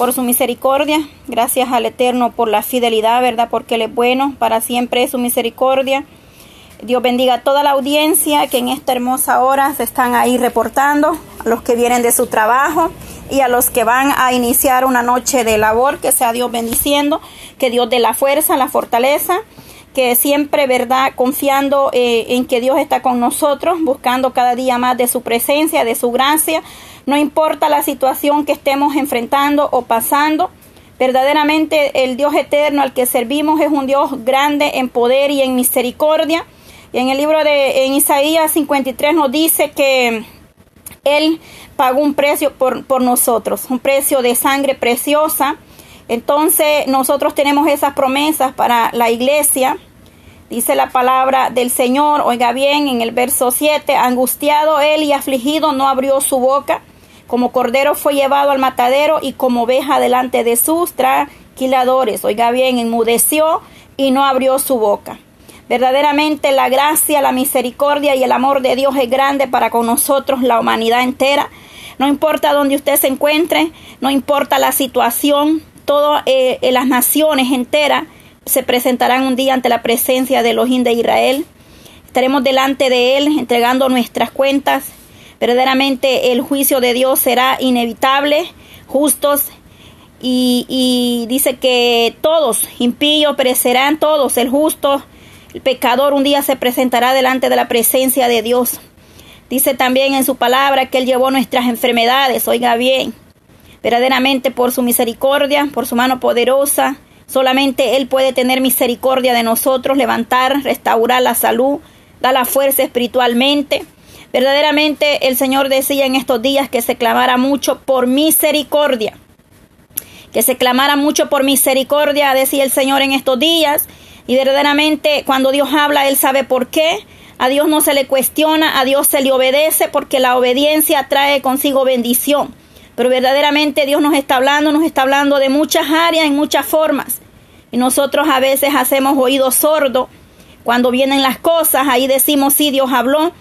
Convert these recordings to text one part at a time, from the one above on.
por su misericordia. Gracias al Eterno por la fidelidad, ¿verdad? Porque Él es bueno, para siempre es su misericordia. Dios bendiga a toda la audiencia que en esta hermosa hora se están ahí reportando, a los que vienen de su trabajo y a los que van a iniciar una noche de labor, que sea Dios bendiciendo, que Dios dé la fuerza, la fortaleza, que siempre, ¿verdad? Confiando eh, en que Dios está con nosotros, buscando cada día más de su presencia, de su gracia, no importa la situación que estemos enfrentando o pasando. Verdaderamente el Dios eterno al que servimos es un Dios grande en poder y en misericordia y en el libro de en Isaías 53 nos dice que Él pagó un precio por, por nosotros, un precio de sangre preciosa. Entonces nosotros tenemos esas promesas para la iglesia. Dice la palabra del Señor, oiga bien, en el verso 7, angustiado él y afligido no abrió su boca, como cordero fue llevado al matadero y como oveja delante de sus tranquiladores, oiga bien, enmudeció y no abrió su boca. Verdaderamente la gracia, la misericordia y el amor de Dios es grande para con nosotros, la humanidad entera. No importa dónde usted se encuentre, no importa la situación, todas eh, las naciones enteras se presentarán un día ante la presencia de Elohim de Israel. Estaremos delante de Él entregando nuestras cuentas. Verdaderamente el juicio de Dios será inevitable, justos y, dice que todos, impíos, perecerán todos, el justo el pecador un día se presentará delante de la presencia de Dios. Dice también en su palabra que Él llevó nuestras enfermedades, oiga bien, verdaderamente por su misericordia, por su mano poderosa, solamente Él puede tener misericordia de nosotros, levantar, restaurar la salud, dar la fuerza espiritualmente. Verdaderamente el Señor decía en estos días que se clamara mucho por misericordia, que se clamara mucho por misericordia, decía el Señor en estos días, y verdaderamente cuando Dios habla, Él sabe por qué. A Dios no se le cuestiona, a Dios se le obedece porque la obediencia trae consigo bendición. Pero verdaderamente Dios nos está hablando, nos está hablando de muchas áreas, en muchas formas. Y nosotros a veces hacemos oído sordo. Cuando vienen las cosas, ahí decimos, sí, Dios habló,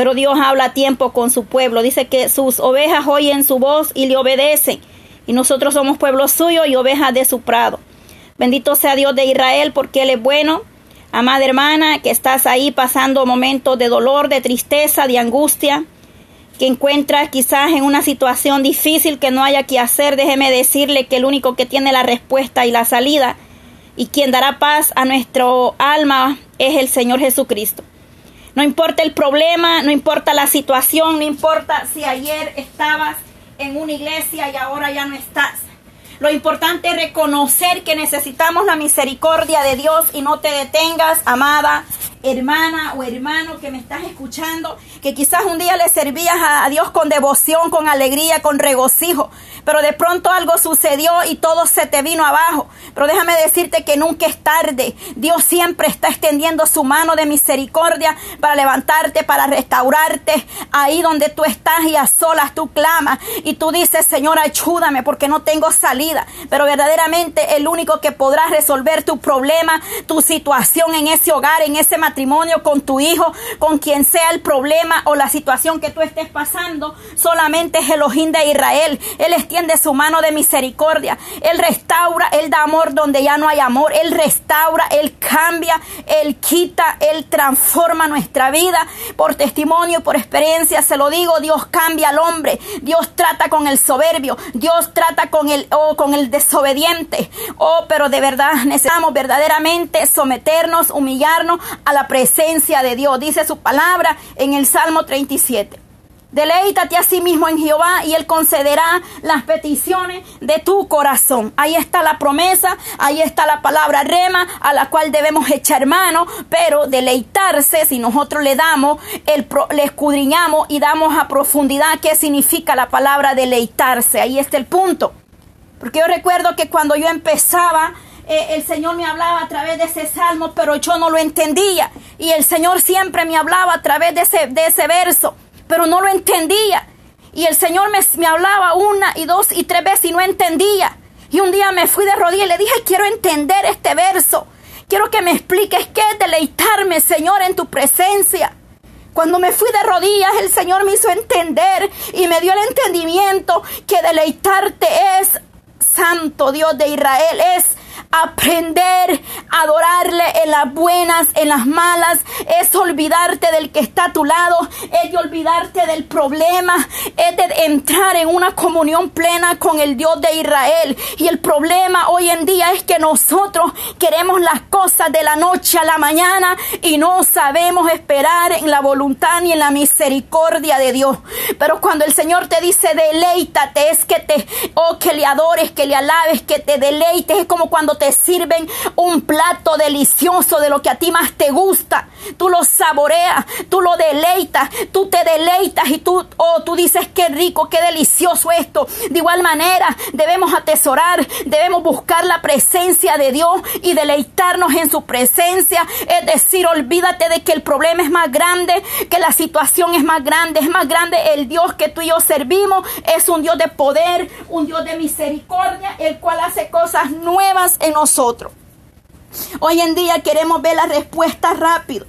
pero Dios habla a tiempo con su pueblo. Dice que sus ovejas oyen su voz y le obedecen. Y nosotros somos pueblo suyo y ovejas de su prado. Bendito sea Dios de Israel porque Él es bueno. Amada hermana, que estás ahí pasando momentos de dolor, de tristeza, de angustia, que encuentras quizás en una situación difícil que no haya que hacer, déjeme decirle que el único que tiene la respuesta y la salida y quien dará paz a nuestro alma es el Señor Jesucristo. No importa el problema, no importa la situación, no importa si ayer estabas en una iglesia y ahora ya no estás. Lo importante es reconocer que necesitamos la misericordia de Dios y no te detengas, amada hermana o hermano que me estás escuchando, que quizás un día le servías a Dios con devoción, con alegría, con regocijo, pero de pronto algo sucedió y todo se te vino abajo. Pero déjame decirte que nunca es tarde. Dios siempre está extendiendo su mano de misericordia para levantarte, para restaurarte ahí donde tú estás y a solas tú clamas y tú dices, Señor, ayúdame porque no tengo salida. Pero verdaderamente el único que podrá resolver tu problema, tu situación en ese hogar, en ese matrimonio, con tu hijo, con quien sea el problema o la situación que tú estés pasando, solamente es Elohim de Israel. Él extiende su mano de misericordia. Él restaura, Él da amor donde ya no hay amor. Él restaura, Él cambia, Él quita, Él transforma nuestra vida. Por testimonio, por experiencia, se lo digo, Dios cambia al hombre. Dios trata con el soberbio. Dios trata con el, con el desobediente. Oh, pero de verdad necesitamos verdaderamente someternos, humillarnos a la presencia de Dios. Dice su palabra en el Salmo 37. Deleítate a sí mismo en Jehová y Él concederá las peticiones de tu corazón. Ahí está la promesa, ahí está la palabra rema a la cual debemos echar mano, pero deleitarse, si nosotros le damos, el, le escudriñamos y damos a profundidad qué significa la palabra deleitarse. Ahí está el punto. Porque yo recuerdo que cuando yo empezaba eh, el Señor me hablaba a través de ese salmo, pero yo no lo entendía. Y el Señor siempre me hablaba a través de ese, de ese verso, pero no lo entendía. Y el Señor me, me hablaba una y dos y tres veces y no entendía. Y un día me fui de rodillas y le dije, quiero entender este verso. Quiero que me expliques qué es deleitarme, Señor, en tu presencia. Cuando me fui de rodillas, el Señor me hizo entender y me dio el entendimiento que deleitarte es Santo Dios de Israel es aprender a adorarle en las buenas, en las malas, es olvidarte del que está a tu lado, es de olvidarte del problema, es de entrar en una comunión plena con el Dios de Israel. Y el problema hoy en día es que nosotros queremos las cosas de la noche a la mañana y no sabemos esperar en la voluntad ni en la misericordia de Dios. Pero cuando el Señor te dice deleítate, es que te, oh, que le adores, que le alabes, que te deleites, es como cuando te sirven un plato delicioso de lo que a ti más te gusta. Tú lo saboreas, tú lo deleitas, tú te deleitas y tú, oh, tú dices qué rico, qué delicioso esto. De igual manera, debemos atesorar, debemos buscar la presencia de Dios y deleitarnos en su presencia. Es decir, olvídate de que el problema es más grande, que la situación es más grande, es más grande el Dios que tú y yo servimos. Es un Dios de poder, un Dios de misericordia, el cual hace cosas nuevas en nosotros. Hoy en día queremos ver la respuesta rápido.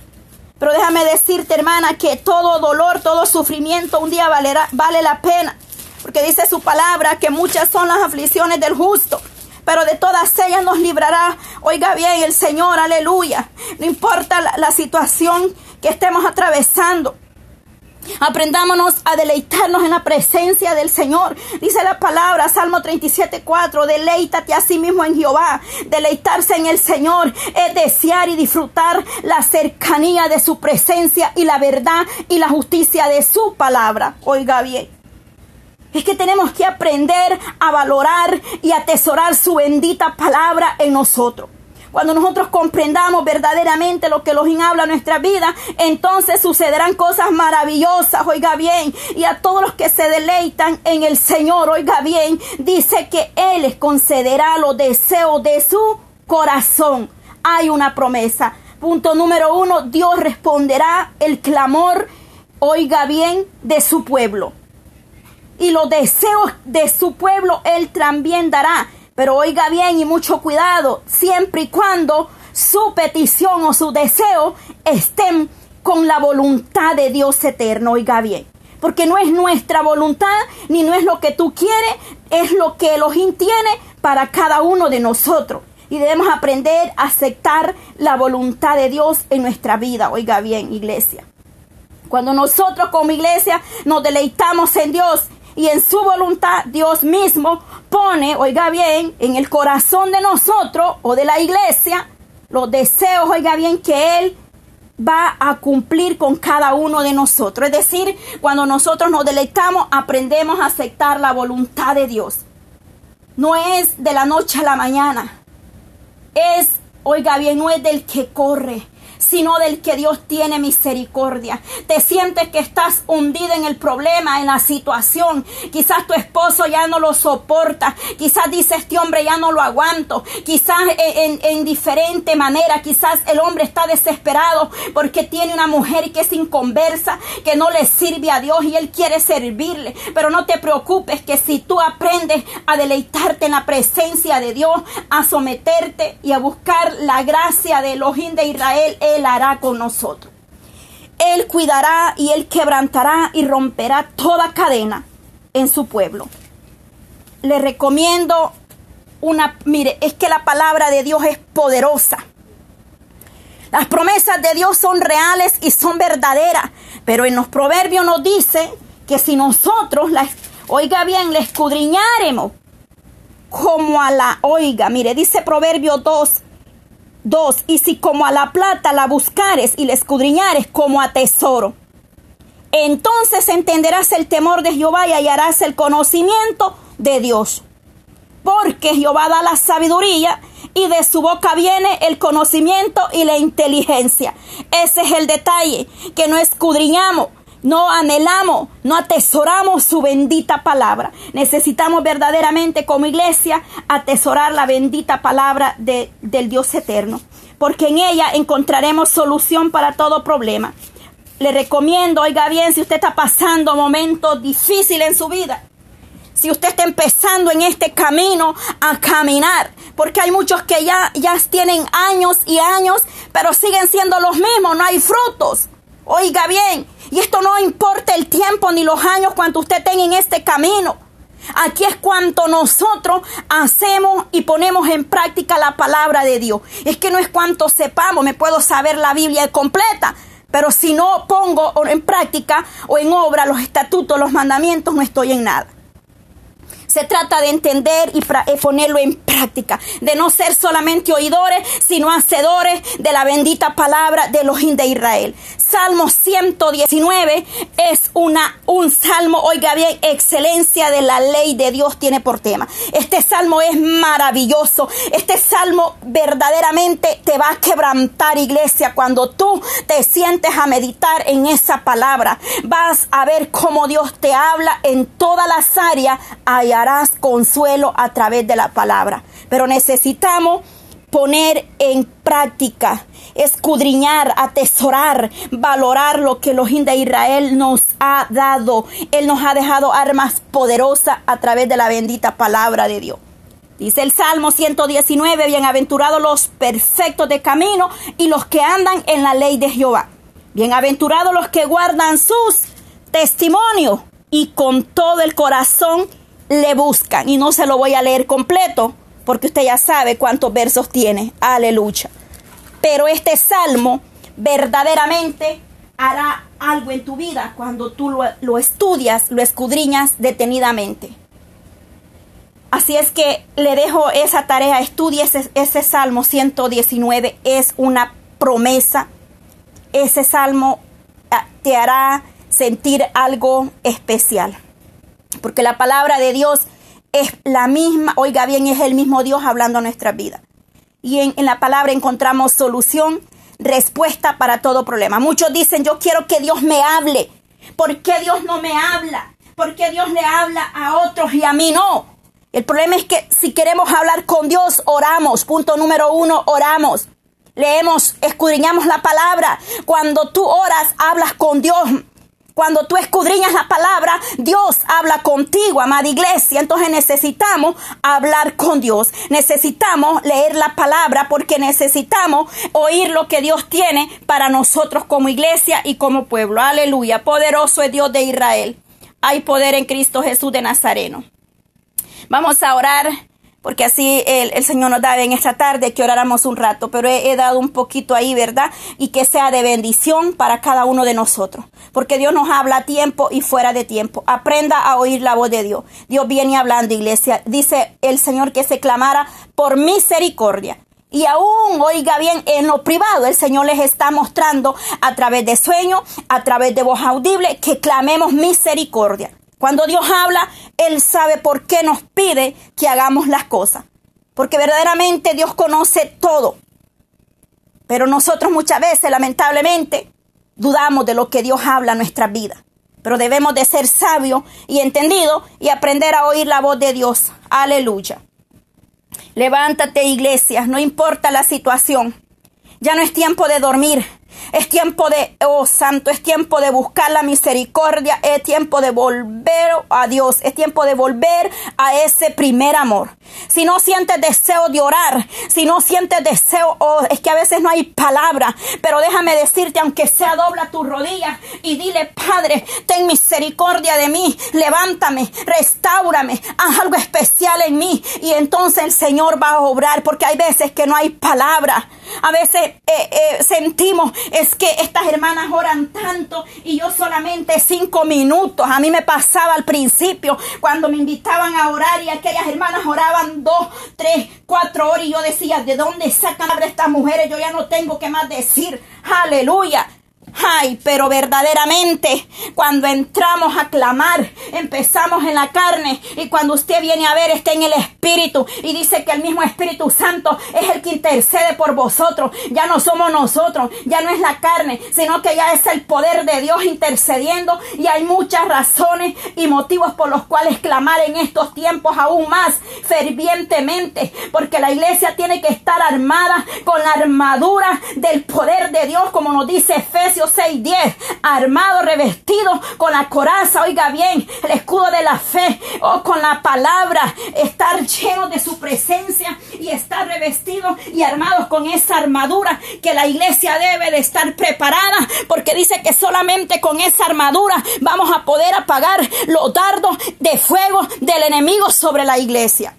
Pero déjame decirte, hermana, que todo dolor, todo sufrimiento un día valerá, vale la pena. Porque dice su palabra que muchas son las aflicciones del justo. Pero de todas ellas nos librará, oiga bien, el Señor, aleluya. No importa la, la situación que estemos atravesando. Aprendámonos a deleitarnos en la presencia del Señor. Dice la palabra, Salmo 37, 4, deleítate a sí mismo en Jehová. Deleitarse en el Señor es desear y disfrutar la cercanía de su presencia y la verdad y la justicia de su palabra. Oiga bien. Es que tenemos que aprender a valorar y atesorar su bendita palabra en nosotros. Cuando nosotros comprendamos verdaderamente lo que Elohim habla en nuestra vida, entonces sucederán cosas maravillosas, oiga bien. Y a todos los que se deleitan en el Señor, oiga bien, dice que Él les concederá los deseos de su corazón. Hay una promesa. Punto número uno, Dios responderá el clamor, oiga bien, de su pueblo. Y los deseos de su pueblo Él también dará. Pero oiga bien y mucho cuidado, siempre y cuando su petición o su deseo estén con la voluntad de Dios eterno, oiga bien. Porque no es nuestra voluntad, ni no es lo que tú quieres, es lo que Elohim tiene para cada uno de nosotros. Y debemos aprender a aceptar la voluntad de Dios en nuestra vida, oiga bien, iglesia. Cuando nosotros como iglesia nos deleitamos en Dios y en su voluntad, Dios mismo pone, oiga bien, en el corazón de nosotros o de la iglesia los deseos, oiga bien, que Él va a cumplir con cada uno de nosotros. Es decir, cuando nosotros nos deleitamos, aprendemos a aceptar la voluntad de Dios. No es de la noche a la mañana. Es, oiga bien, no es del que corre, sino del que Dios tiene misericordia. Te sientes que estás hundido en el problema, en la situación. Quizás tu esposo ya no lo soporta. Quizás dice este hombre ya no lo aguanto. Quizás en, en diferente manera. Quizás el hombre está desesperado porque tiene una mujer que es inconversa, que no le sirve a Dios y él quiere servirle. Pero no te preocupes que si tú aprendes a deleitarte en la presencia de Dios, a someterte y a buscar la gracia de Elohim de Israel, él hará con nosotros. Él cuidará y Él quebrantará y romperá toda cadena en su pueblo. Le recomiendo una, mire, es que la palabra de Dios es poderosa. Las promesas de Dios son reales y son verdaderas, pero en los proverbios nos dice que si nosotros, la, oiga bien, le escudriñaremos como a la, oiga, mire, dice Proverbio 2, 2. Y si como a la plata la buscares y la escudriñares como a tesoro, entonces entenderás el temor de Jehová y hallarás el conocimiento de Dios. Porque Jehová da la sabiduría y de su boca viene el conocimiento y la inteligencia. Ese es el detalle, que no escudriñamos, no anhelamos, no atesoramos su bendita palabra. Necesitamos verdaderamente como iglesia atesorar la bendita palabra de, del Dios eterno, porque en ella encontraremos solución para todo problema. Le recomiendo, oiga bien, si usted está pasando momentos difíciles en su vida, si usted está empezando en este camino a caminar, porque hay muchos que ya, ya tienen años y años, pero siguen siendo los mismos, no hay frutos. Oiga bien, y esto no importa el tiempo ni los años cuando usted tenga en este camino. Aquí es cuanto nosotros hacemos y ponemos en práctica la palabra de Dios. Es que no es cuanto sepamos, me puedo saber la Biblia completa, pero si no pongo en práctica o en obra los estatutos, los mandamientos, no estoy en nada. Se trata de entender y eh, ponerlo en práctica, de no ser solamente oidores, sino hacedores de la bendita palabra de los de Israel. Salmo 119 es una, un salmo, oiga bien, excelencia de la ley de Dios tiene por tema. Este salmo es maravilloso. Este salmo verdaderamente te va a quebrantar, iglesia, cuando tú te sientes a meditar en esa palabra. Vas a ver cómo Dios te habla en todas las áreas. Hallarás consuelo a través de la palabra. Pero necesitamos poner en práctica, escudriñar, atesorar, valorar lo que los de Israel nos ha dado. Él nos ha dejado armas poderosas a través de la bendita palabra de Dios. Dice el Salmo 119, bienaventurados los perfectos de camino y los que andan en la ley de Jehová. Bienaventurados los que guardan sus testimonios y con todo el corazón le buscan. Y no se lo voy a leer completo, porque usted ya sabe cuántos versos tiene. Aleluya. Pero este salmo verdaderamente hará algo en tu vida cuando tú lo, estudias, lo escudriñas detenidamente. Así es que le dejo esa tarea, estudie ese, ese Salmo 119, es una promesa. Ese Salmo ah, te hará sentir algo especial. Porque la palabra de Dios es la misma, oiga bien, es el mismo Dios hablando a nuestra vida. Y en, la palabra encontramos solución, respuesta para todo problema. Muchos dicen, yo quiero que Dios me hable. ¿Por qué Dios no me habla? ¿Por qué Dios le habla a otros y a mí no? El problema es que si queremos hablar con Dios, oramos. Punto número uno, oramos. Leemos, escudriñamos la palabra. Cuando tú oras, hablas con Dios. Cuando tú escudriñas la palabra, Dios habla contigo, amada iglesia. Entonces necesitamos hablar con Dios. Necesitamos leer la palabra porque necesitamos oír lo que Dios tiene para nosotros como iglesia y como pueblo. Aleluya. Poderoso es Dios de Israel. Hay poder en Cristo Jesús de Nazareno. Vamos a orar porque así el, Señor nos da en esta tarde que oráramos un rato, pero he, dado un poquito ahí, ¿verdad? Y que sea de bendición para cada uno de nosotros, porque Dios nos habla a tiempo y fuera de tiempo. Aprenda a oír la voz de Dios. Dios viene hablando, iglesia. Dice el Señor que se clamara por misericordia. Y aún, oiga bien, en lo privado el Señor les está mostrando a través de sueños, a través de voz audible, que clamemos misericordia. Cuando Dios habla, Él sabe por qué nos pide que hagamos las cosas. Porque verdaderamente Dios conoce todo. Pero nosotros muchas veces, lamentablemente, dudamos de lo que Dios habla en nuestra vida. Pero debemos de ser sabios y entendidos y aprender a oír la voz de Dios. Aleluya. Levántate, iglesia, no importa la situación. Ya no es tiempo de dormir. Es tiempo de, oh santo, es tiempo de buscar la misericordia, es tiempo de volver a Dios, es tiempo de volver a ese primer amor. Si no sientes deseo de orar, si no sientes deseo, oh, es que a veces no hay palabra, pero déjame decirte, aunque sea dobla tus rodillas y dile, Padre, ten misericordia de mí, levántame, restaurame, haz algo especial en mí y entonces el Señor va a obrar porque hay veces que no hay palabra. A veces eh, eh, sentimos es que estas hermanas oran tanto y yo solamente cinco minutos. A mí me pasaba al principio cuando me invitaban a orar y aquellas hermanas oraban dos, tres, cuatro horas y yo decía, ¿de dónde sacan a estas mujeres? Yo ya no tengo que más decir. Aleluya. Ay, pero verdaderamente cuando entramos a clamar, empezamos en la carne y cuando usted viene a ver está en el Espíritu y dice que el mismo Espíritu Santo es el que intercede por vosotros. Ya no somos nosotros, ya no es la carne, sino que ya es el poder de Dios intercediendo y hay muchas razones y motivos por los cuales clamar en estos tiempos aún más fervientemente, porque la iglesia tiene que estar armada con la armadura del poder de Dios, como nos dice Efesios Efesios 6, 10, armado, revestido con la coraza, oiga bien, el escudo de la fe, o oh, con la palabra, estar lleno de su presencia y estar revestido y armados con esa armadura que la iglesia debe de estar preparada, porque dice que solamente con esa armadura vamos a poder apagar los dardos de fuego del enemigo sobre la iglesia.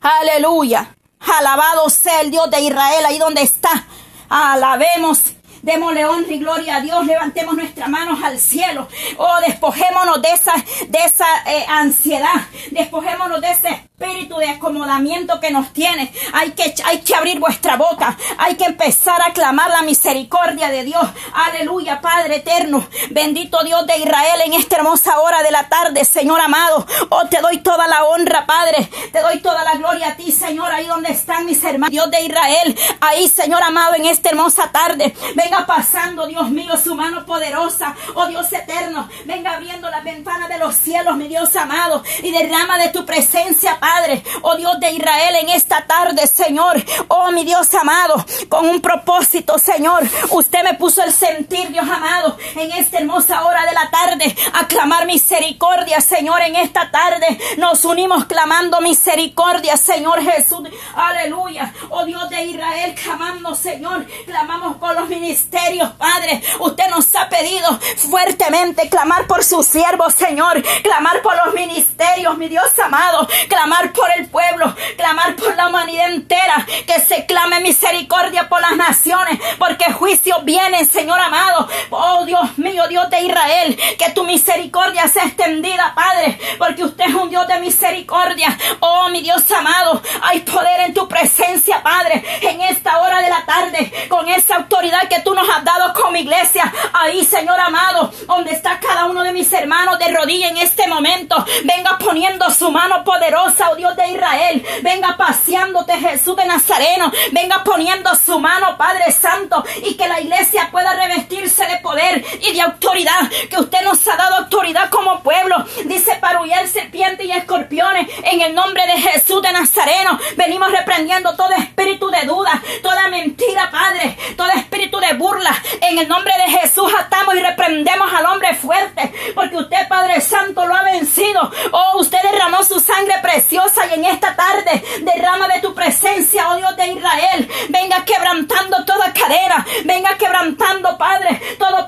Aleluya. Alabado sea el Dios de Israel ahí donde está. Alabemos Démosle honra y gloria a Dios. Levantemos nuestras manos al cielo. Oh, despojémonos de esa, de esa eh, ansiedad. Despojémonos de ese espíritu de acomodamiento que nos tiene. Hay que, hay que abrir vuestra boca. Hay que empezar a clamar la misericordia de Dios. Aleluya, Padre eterno. Bendito Dios de Israel en esta hermosa hora de la tarde, Señor amado. Oh, te doy toda la honra, Padre. Te doy toda la gloria a ti, Señor. Ahí donde están mis hermanos. Dios de Israel. Ahí, Señor amado, en esta hermosa tarde. Venga pasando, Dios mío, su mano poderosa. Oh Dios eterno. Venga abriendo las ventanas de los cielos, mi Dios amado. Y derrama de tu presencia, Padre Padre, oh Dios de Israel, en esta tarde, Señor, oh mi Dios amado, con un propósito, Señor. Usted me puso el sentir, Dios amado, en esta hermosa hora de la tarde, a clamar misericordia, Señor, en esta tarde. Nos unimos clamando misericordia, Señor Jesús. Aleluya. Oh Dios de Israel, clamando, Señor. Clamamos por los ministerios, Padre. Usted nos ha pedido fuertemente clamar por sus siervos, Señor. Clamar por los ministerios, mi Dios amado. Clamar por el pueblo, clamar por la humanidad entera, que se clame misericordia por las naciones, porque juicio viene, Señor amado. Oh Dios mío, Dios de Israel, que tu misericordia sea extendida, Padre, porque usted es un Dios de misericordia. Oh mi Dios amado, hay poder en tu presencia, Padre, en esta hora de la tarde, con esa autoridad que tú nos has dado como iglesia. Ahí, Señor amado, donde está cada uno de mis hermanos de rodilla en este momento, venga poniendo su mano poderosa Dios de Israel. Venga paseándote Jesús de Nazareno. Venga poniendo su mano, Padre Santo, y que la iglesia pueda revestirse de poder y de autoridad. Que usted nos ha dado autoridad como pueblo. Dice para huir serpientes y escorpiones. En el nombre de Jesús de Nazareno. Venimos reprendiendo todo espíritu de duda, toda mentira, Padre, todo espíritu de burla. En el nombre de Jesús atamos y reprendemos al hombre fuerte. Porque usted, Padre Santo, lo ha vencido. Oh, usted derramó su sangre preciosa y en esta tarde derrama de tu presencia, oh Dios de Israel. Venga quebrantando toda cadera. Venga quebrantando, Padre, todo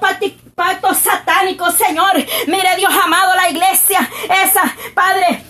pacto satánico, Señor. Mire, Dios amado, la iglesia, esa, Padre,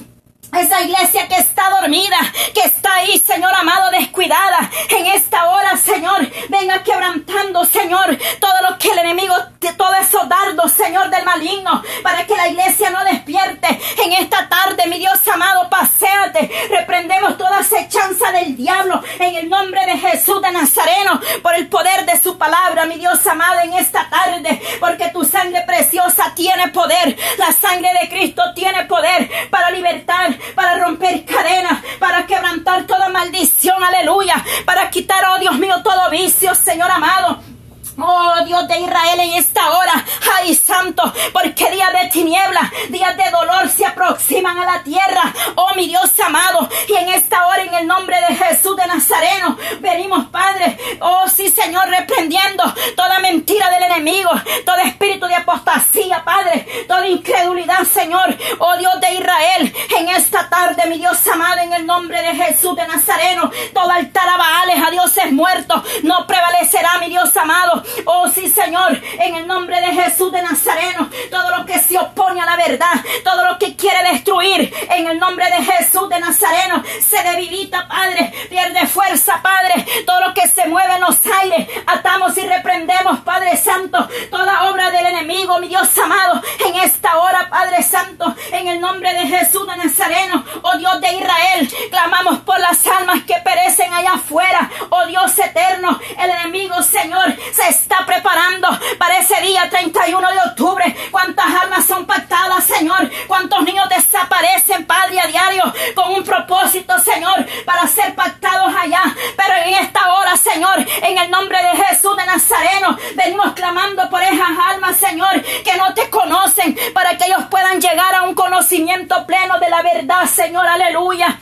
esa iglesia que está dormida, que está ahí, Señor amado, descuidada. En esta hora, Señor, venga quebrantando, Señor, todo lo que el enemigo, todo esos dardos, Señor, del maligno, para que la iglesia no despierte. En esta tarde, mi Dios amado, paséate. Reprendemos toda acechanza del diablo en el nombre de Jesús de Nazareno, por el poder de su palabra, mi Dios amado, en esta tarde, porque tu sangre preciosa tiene poder. La sangre de Cristo tiene poder para libertar para romper cadenas, para quebrantar toda maldición, aleluya, para quitar, oh Dios mío, todo vicio, Señor amado. Oh Dios de Israel en esta hora, ay santo, porque días de tiniebla, días de dolor se aproximan a la tierra. Oh mi Dios amado, y en esta hora en el nombre de Jesús de Nazareno, venimos Padre, oh sí Señor, reprendiendo toda mentira del enemigo, todo espíritu de apostasía, Padre, toda incredulidad, Señor, oh Dios de Israel, en esta tarde, mi Dios amado, en el nombre de Jesús de Nazareno, todo altar a Baales, a dioses muertos, no prevalecerá, mi Dios amado, Oh sí, Señor, en el nombre de Jesús de Nazareno, todo lo que se opone a la verdad, todo lo que quiere destruir, en el nombre de Jesús de Nazareno, se debilita, Padre, pierde fuerza, Padre, todo lo que se mueve en los aires, atamos y reprendemos, Padre Santo, toda obra del enemigo, mi Dios amado, en esta hora, Padre Santo, en el nombre de Jesús de Nazareno, oh Dios de Israel, clamamos por las almas que perecen allá afuera, oh Dios eterno, el enemigo, Señor, se está preparando para ese día 31 de octubre. ¿Cuántas almas son pactadas, Señor? ¿Cuántos niños desaparecen, Padre, a diario con un propósito, Señor, para ser pactados allá? Pero en esta hora, Señor, en el nombre de Jesús de Nazareno, venimos clamando por esas almas, Señor, que no te conocen, para que ellos puedan llegar a un conocimiento pleno de la verdad, Señor. Aleluya.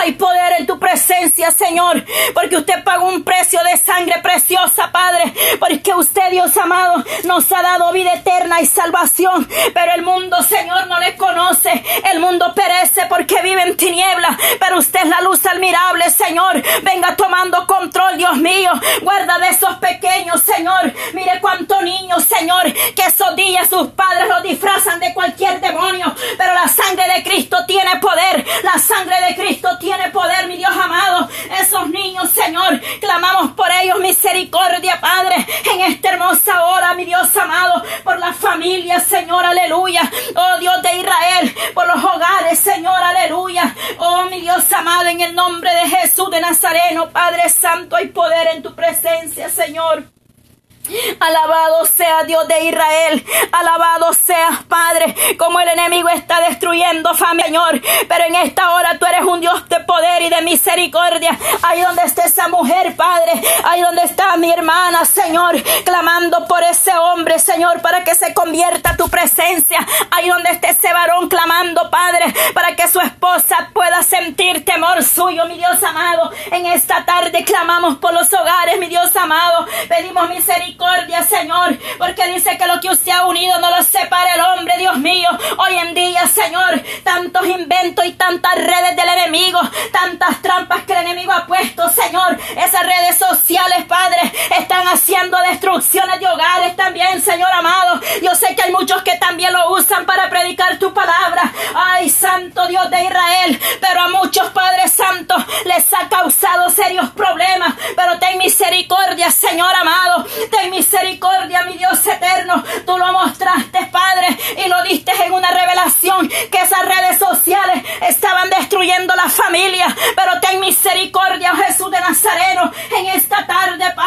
Hay poder en tu presencia, Señor, porque usted pagó un precio de sangre preciosa, Padre, porque usted, Dios amado, nos ha dado vida eterna y salvación, pero el mundo, Señor, no le conoce. El mundo perece porque vive en tinieblas, pero usted es la luz admirable, Señor. Venga tomando control, Dios mío. Guarda de esos pequeños, Señor. Mire cuántos niños, Señor, que esos días sus padres los disfrazan de cualquier demonio, pero la sangre de Cristo tiene poder. La sangre de Cristo tiene poder, mi Dios amado. Esos niños, Señor, clamamos por ellos misericordia, Padre, en esta hermosa hora, mi Dios amado, por la familia, Señor, aleluya. Oh Dios de Israel, por los hogares, Señor, aleluya. Oh mi Dios amado, en el nombre de Jesús de Nazareno, Padre Hay poder en tu presencia, Señor. Alabado sea Dios de Israel. Alabado sea Padre. Como el enemigo está destruyendo familia, Señor. Pero en esta hora tú eres un Dios de poder y de misericordia. Ahí donde está esa mujer, Padre. Ahí donde está mi hermana, Señor. Clamando por ese hombre, Señor, para que se convierta tu presencia. Ahí donde está ese varón clamando, Padre, para que su esposa pueda sentir temor suyo, mi Dios amado. En esta tarde clamamos por los hogares, mi Dios amado. Pedimos misericordia Señor, porque dice que lo que usted ha unido no lo separe el hombre, Dios mío. Hoy en día, Señor, tantos inventos y tantas redes del enemigo, tantas trampas que el enemigo ha puesto, Señor. Esas redes sociales, Padre, están haciendo destrucciones de hogares también, Señor amado. Yo sé que hay muchos que también lo usan para predicar tu palabra. Ay, Santo Dios de Israel, pero a muchos, Padre Santo, les ha causado serios problemas. Pero ten misericordia, Señor amado. Ten misericordia, mi Dios eterno. Tú lo mostraste, Padre, y lo diste en una revelación que esas redes sociales estaban destruyendo la familia. Pero ten misericordia, Jesús de Nazareno, en esta tarde, Padre.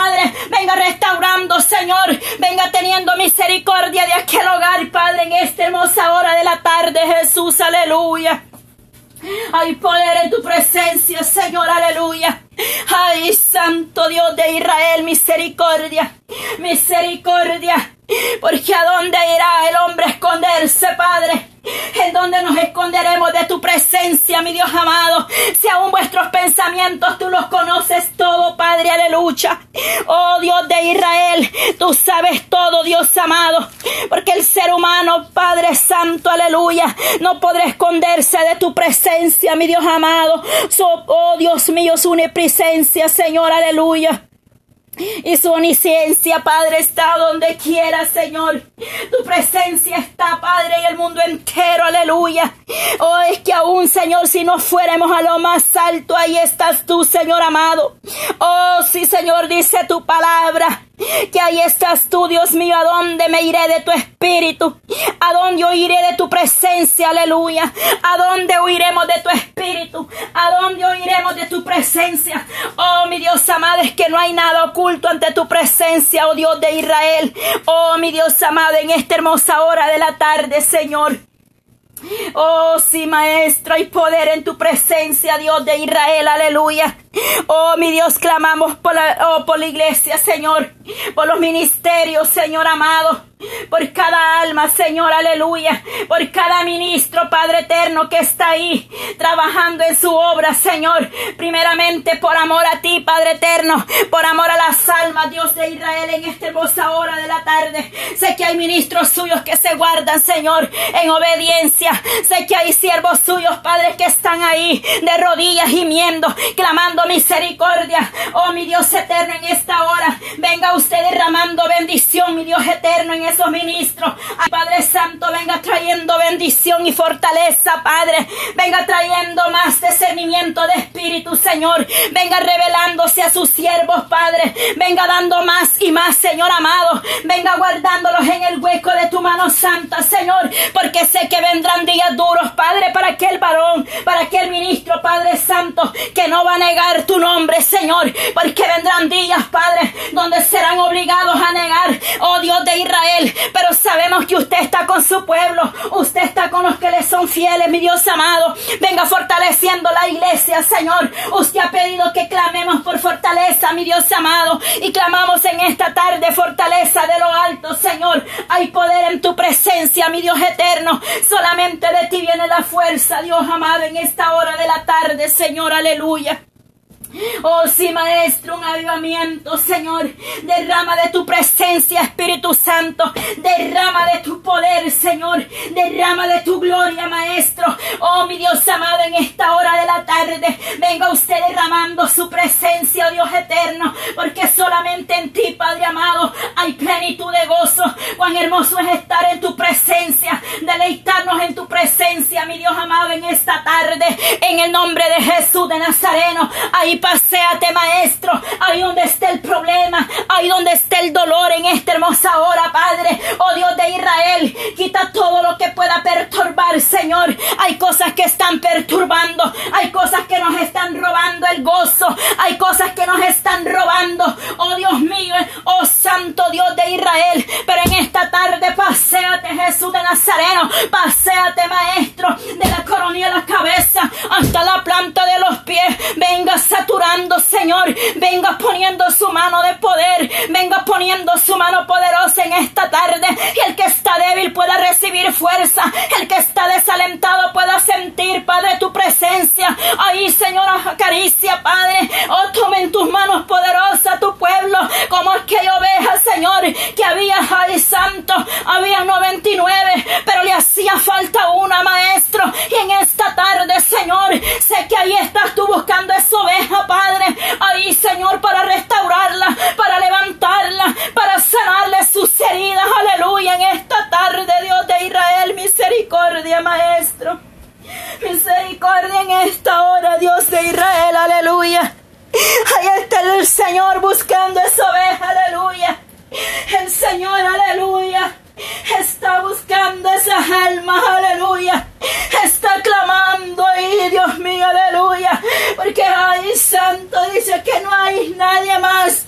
Venga restaurando, Señor. Venga teniendo misericordia de aquel hogar, Padre, en esta hermosa hora de la tarde, Jesús, aleluya. Hay poder en tu presencia, Señor, aleluya. Ay, Santo Dios de Israel, misericordia, misericordia. Porque a dónde irá el hombre a esconderse, Padre. En donde nos esconderemos de tu presencia, mi Dios amado. Si aún vuestros pensamientos tú los conoces todo, Padre, aleluya. Oh Dios de Israel, tú sabes todo, Dios amado. Porque el ser humano, Padre Santo, aleluya, no podrá esconderse de tu presencia, mi Dios amado. oh Dios mío, su presencia, Señor, aleluya. Y su omnisciencia, Padre, está donde quiera, Señor. Tu presencia está, Padre, y el mundo entero, aleluya. Oh, es que aún, Señor, si no fuéramos a lo más alto, ahí estás tú, Señor amado. Oh, sí, Señor, dice tu palabra que ahí estás tú, Dios mío, a dónde me iré de tu espíritu, a dónde oiré de tu presencia, aleluya, a dónde oiremos de tu espíritu, a dónde oiremos de tu presencia. Oh, mi Dios amado, es que no hay nada oculto ante tu presencia, oh Dios de Israel. Oh, mi Dios amado, en esta hermosa hora de la tarde, Señor. Oh, sí, maestro, hay poder en tu presencia, Dios de Israel, aleluya. Oh, mi Dios, clamamos por la, oh, por la iglesia, Señor, por los ministerios, Señor amado por cada alma, Señor, aleluya, por cada ministro, Padre eterno, que está ahí trabajando en su obra, Señor, primeramente por amor a ti, Padre eterno, por amor a las almas, Dios de Israel, en esta hermosa hora de la tarde. Sé que hay ministros suyos que se guardan, Señor, en obediencia. Sé que hay siervos suyos, Padre, que están ahí de rodillas gimiendo, clamando misericordia. Oh, mi Dios eterno, en esta hora, venga usted derramando bendición, mi Dios eterno, en esos ministros. Padre Santo, venga trayendo bendición y fortaleza, Padre. Venga trayendo más discernimiento de espíritu, Señor. Venga revelándose a sus siervos, Padre. Venga dando más y más, Señor amado. Venga guardándolos en el hueco de tu mano santa, Señor. Porque sé que vendrán días duros, Padre, para aquel varón, para aquel ministro, Padre Santo, que no va a negar tu nombre, Señor. Porque vendrán días, Padre, donde serán obligados a negar, oh Dios de Israel pero sabemos que usted está con su pueblo, usted está con los que le son fieles, mi Dios amado. Venga fortaleciendo la iglesia, Señor. Usted ha pedido que clamemos por fortaleza, mi Dios amado, y clamamos en esta tarde fortaleza de lo alto, Señor. Hay poder en tu presencia, mi Dios eterno. Solamente de ti viene la fuerza, Dios amado, en esta hora de la tarde, Señor, aleluya. Oh sí, Maestro, un avivamiento, Señor. Derrama de tu presencia, Espíritu Santo. Derrama de tu poder, Señor. Derrama de tu gloria, Maestro. Oh, mi Dios amado, en esta hora de la tarde, venga usted derramando su presencia, oh Dios eterno. Porque solamente en ti, Padre amado, hay plenitud de gozo. Cuán hermoso es estar en tu presencia. Deleitarnos en tu presencia, mi Dios amado, en esta tarde. En el nombre de Jesús de Nazareno. Ahí paséate, maestro, ahí donde esté el problema, ahí donde esté el dolor en esta hermosa hora, Padre, oh Dios de Israel, quita todo lo que pueda perturbar, Señor. Hay cosas que están perturbando, hay cosas que nos están robando el gozo, hay cosas que nos están robando, oh Dios mío, oh Santo Dios de Israel, pero en esta tarde paséate, Jesús de Nazareno, paséate, maestro, de la coronilla de la cabeza hasta la planta de los pies, venga, Señor. Venga poniendo su mano de poder. Venga poniendo su mano poderosa en esta tarde. Y el que está débil pueda recibir fuerza. El que está desalentado pueda sentir, Padre, tu presencia. Ahí, Señor, acaricia, Padre. Oh, tome en tus manos poderosas tu pueblo. Como aquella oveja, Señor, que había, ay, santo, había 99, pero le hacía falta una, maestro. Y en esta tarde, Señor, sé que ahí estás tú buscando esa oveja, Padre. Ahí, Señor, para restaurarla, para levantarla, para sanarle sus heridas. Aleluya. En esta tarde, Dios de Israel, misericordia, Maestro. Misericordia en esta hora, Dios de Israel. Aleluya. Ahí está el Señor buscando esa oveja. Aleluya. El Señor, aleluya está buscando esas almas, aleluya. Está clamando ahí, Dios mío, aleluya. Porque ay, santo, dice que no hay nadie más.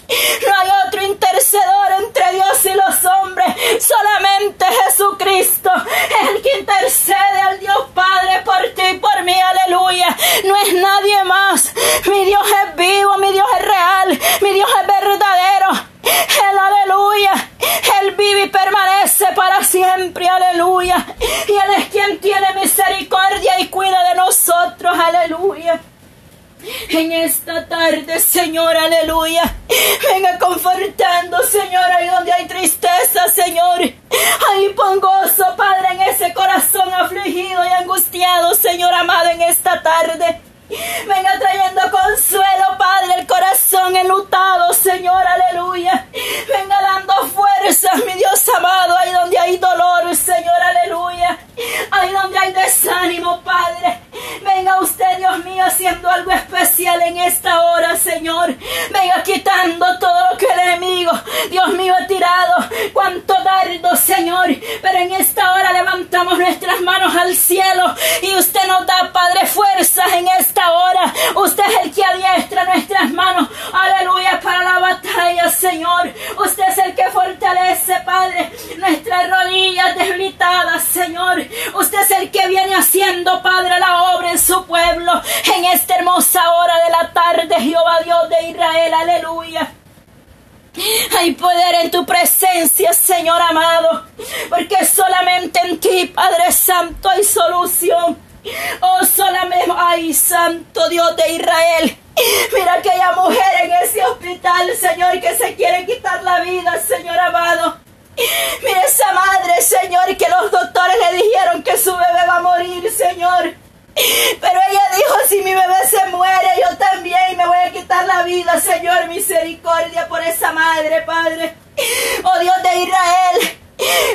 No hay otro intercedor entre Dios y los hombres. Solamente Jesucristo, el que intercede al Dios Padre por ti y por mí, aleluya. No es nadie más. Mi Dios es vivo, mi Dios es real, mi Dios es verdadero. El aleluya. Él vive y permanece para siempre. Aleluya. Y Él es quien tiene misericordia y cuida de nosotros. Aleluya. En esta tarde, Señor, aleluya. Venga confortando, Señor, ahí donde hay tristeza, Señor. Ahí pon gozo, Padre, en ese corazón afligido y angustiado, Señor amado, en esta tarde. Venga trayendo consuelo, Padre, el corazón enlutado, Señor, aleluya. Venga dando fuerzas, mi Dios amado, ahí donde hay dolor, Señor, aleluya. Ahí donde hay desánimo, Padre. Venga usted, Dios mío, haciendo algo especial en esta hora, Señor. Venga quitando todo lo que el enemigo, Dios mío, ha tirado. Cuánto dardo, Señor. Pero en esta hora levantamos nuestras manos al cielo y usted nos da, Padre, fuerzas en esta hora. Usted es el que adiestra nuestras manos. Aleluya para la batalla, Señor. Usted es el que fortalece, Padre, nuestras rodillas debilitadas, Señor. Usted es el que viene haciendo, Padre, la obra en su pueblo. En esta hermosa hora de la tarde, Jehová Dios de Israel. Aleluya. Hay poder en tu presencia, Señor amado, porque solamente en ti, Padre Santo, hay solución. Oh, solamente, ay, Santo Dios de Israel. Mira aquella mujer en ese hospital, Señor, que se quiere quitar la vida, Señor amado. Mira esa madre, Señor, que los doctores le dijeron que su bebé va a morir, Señor. Pero ella dijo, si mi bebé se muere, yo también me voy a quitar la vida, Señor, misericordia por esa madre, Padre. Oh Dios de Israel,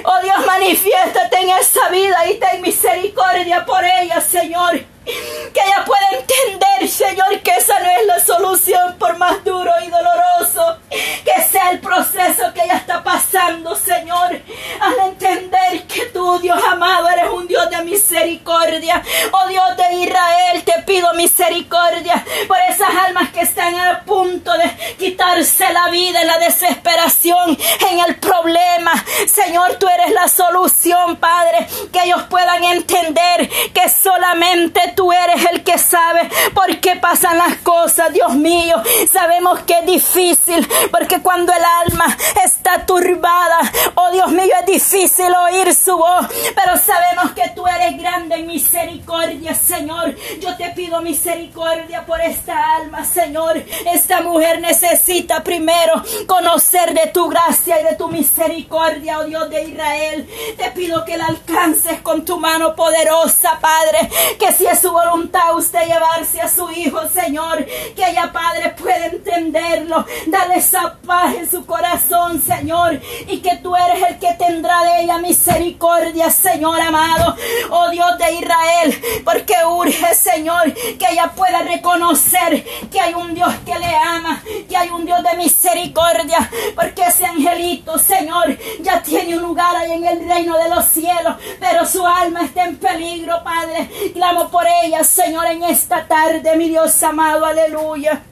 Oh Dios, manifiéstate en esa vida y ten misericordia por ella, Señor. Que ella pueda entender, Señor, que esa no es la solución por más duro y doloroso que sea el proceso que ella está pasando, Señor. Al entender que tú, Dios amado, eres un Dios de misericordia. Oh Dios de Israel, te pido misericordia por esas almas que están a punto de quitarse la vida en la desesperación, en el problema. Señor, tú eres la solución, Padre, que ellos puedan entender que solamente tú eres el que sabe por qué pasan las cosas, Dios mío. Sabemos que es difícil, porque cuando el alma está turbada, oh Dios mío, es difícil oír su voz, pero sabemos que tú eres grande en misericordia, Señor. Yo te pido misericordia por esta alma, Señor. Esta mujer necesita primero conocer de tu gracia y de tu misericordia, oh Dios de Israel. Te pido que la alcances con tu mano poderosa, Padre. Que si su voluntad usted llevarse a su hijo, Señor. Que ella, Padre, pueda entenderlo. Dale esa paz en su corazón, Señor. Y que tú eres el que tendrá de ella misericordia, Señor amado. Oh Dios de Israel. Urge, Señor, que ella pueda reconocer que hay un Dios que le ama. Que hay un Dios de misericordia. Porque ese angelito, Señor, ya tiene un lugar ahí en el reino de los cielos. Pero su alma está en peligro, Padre. Clamo por ella, Señor, en esta tarde, mi Dios amado. Aleluya.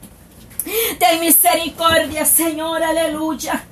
Ten misericordia, Señor, aleluya.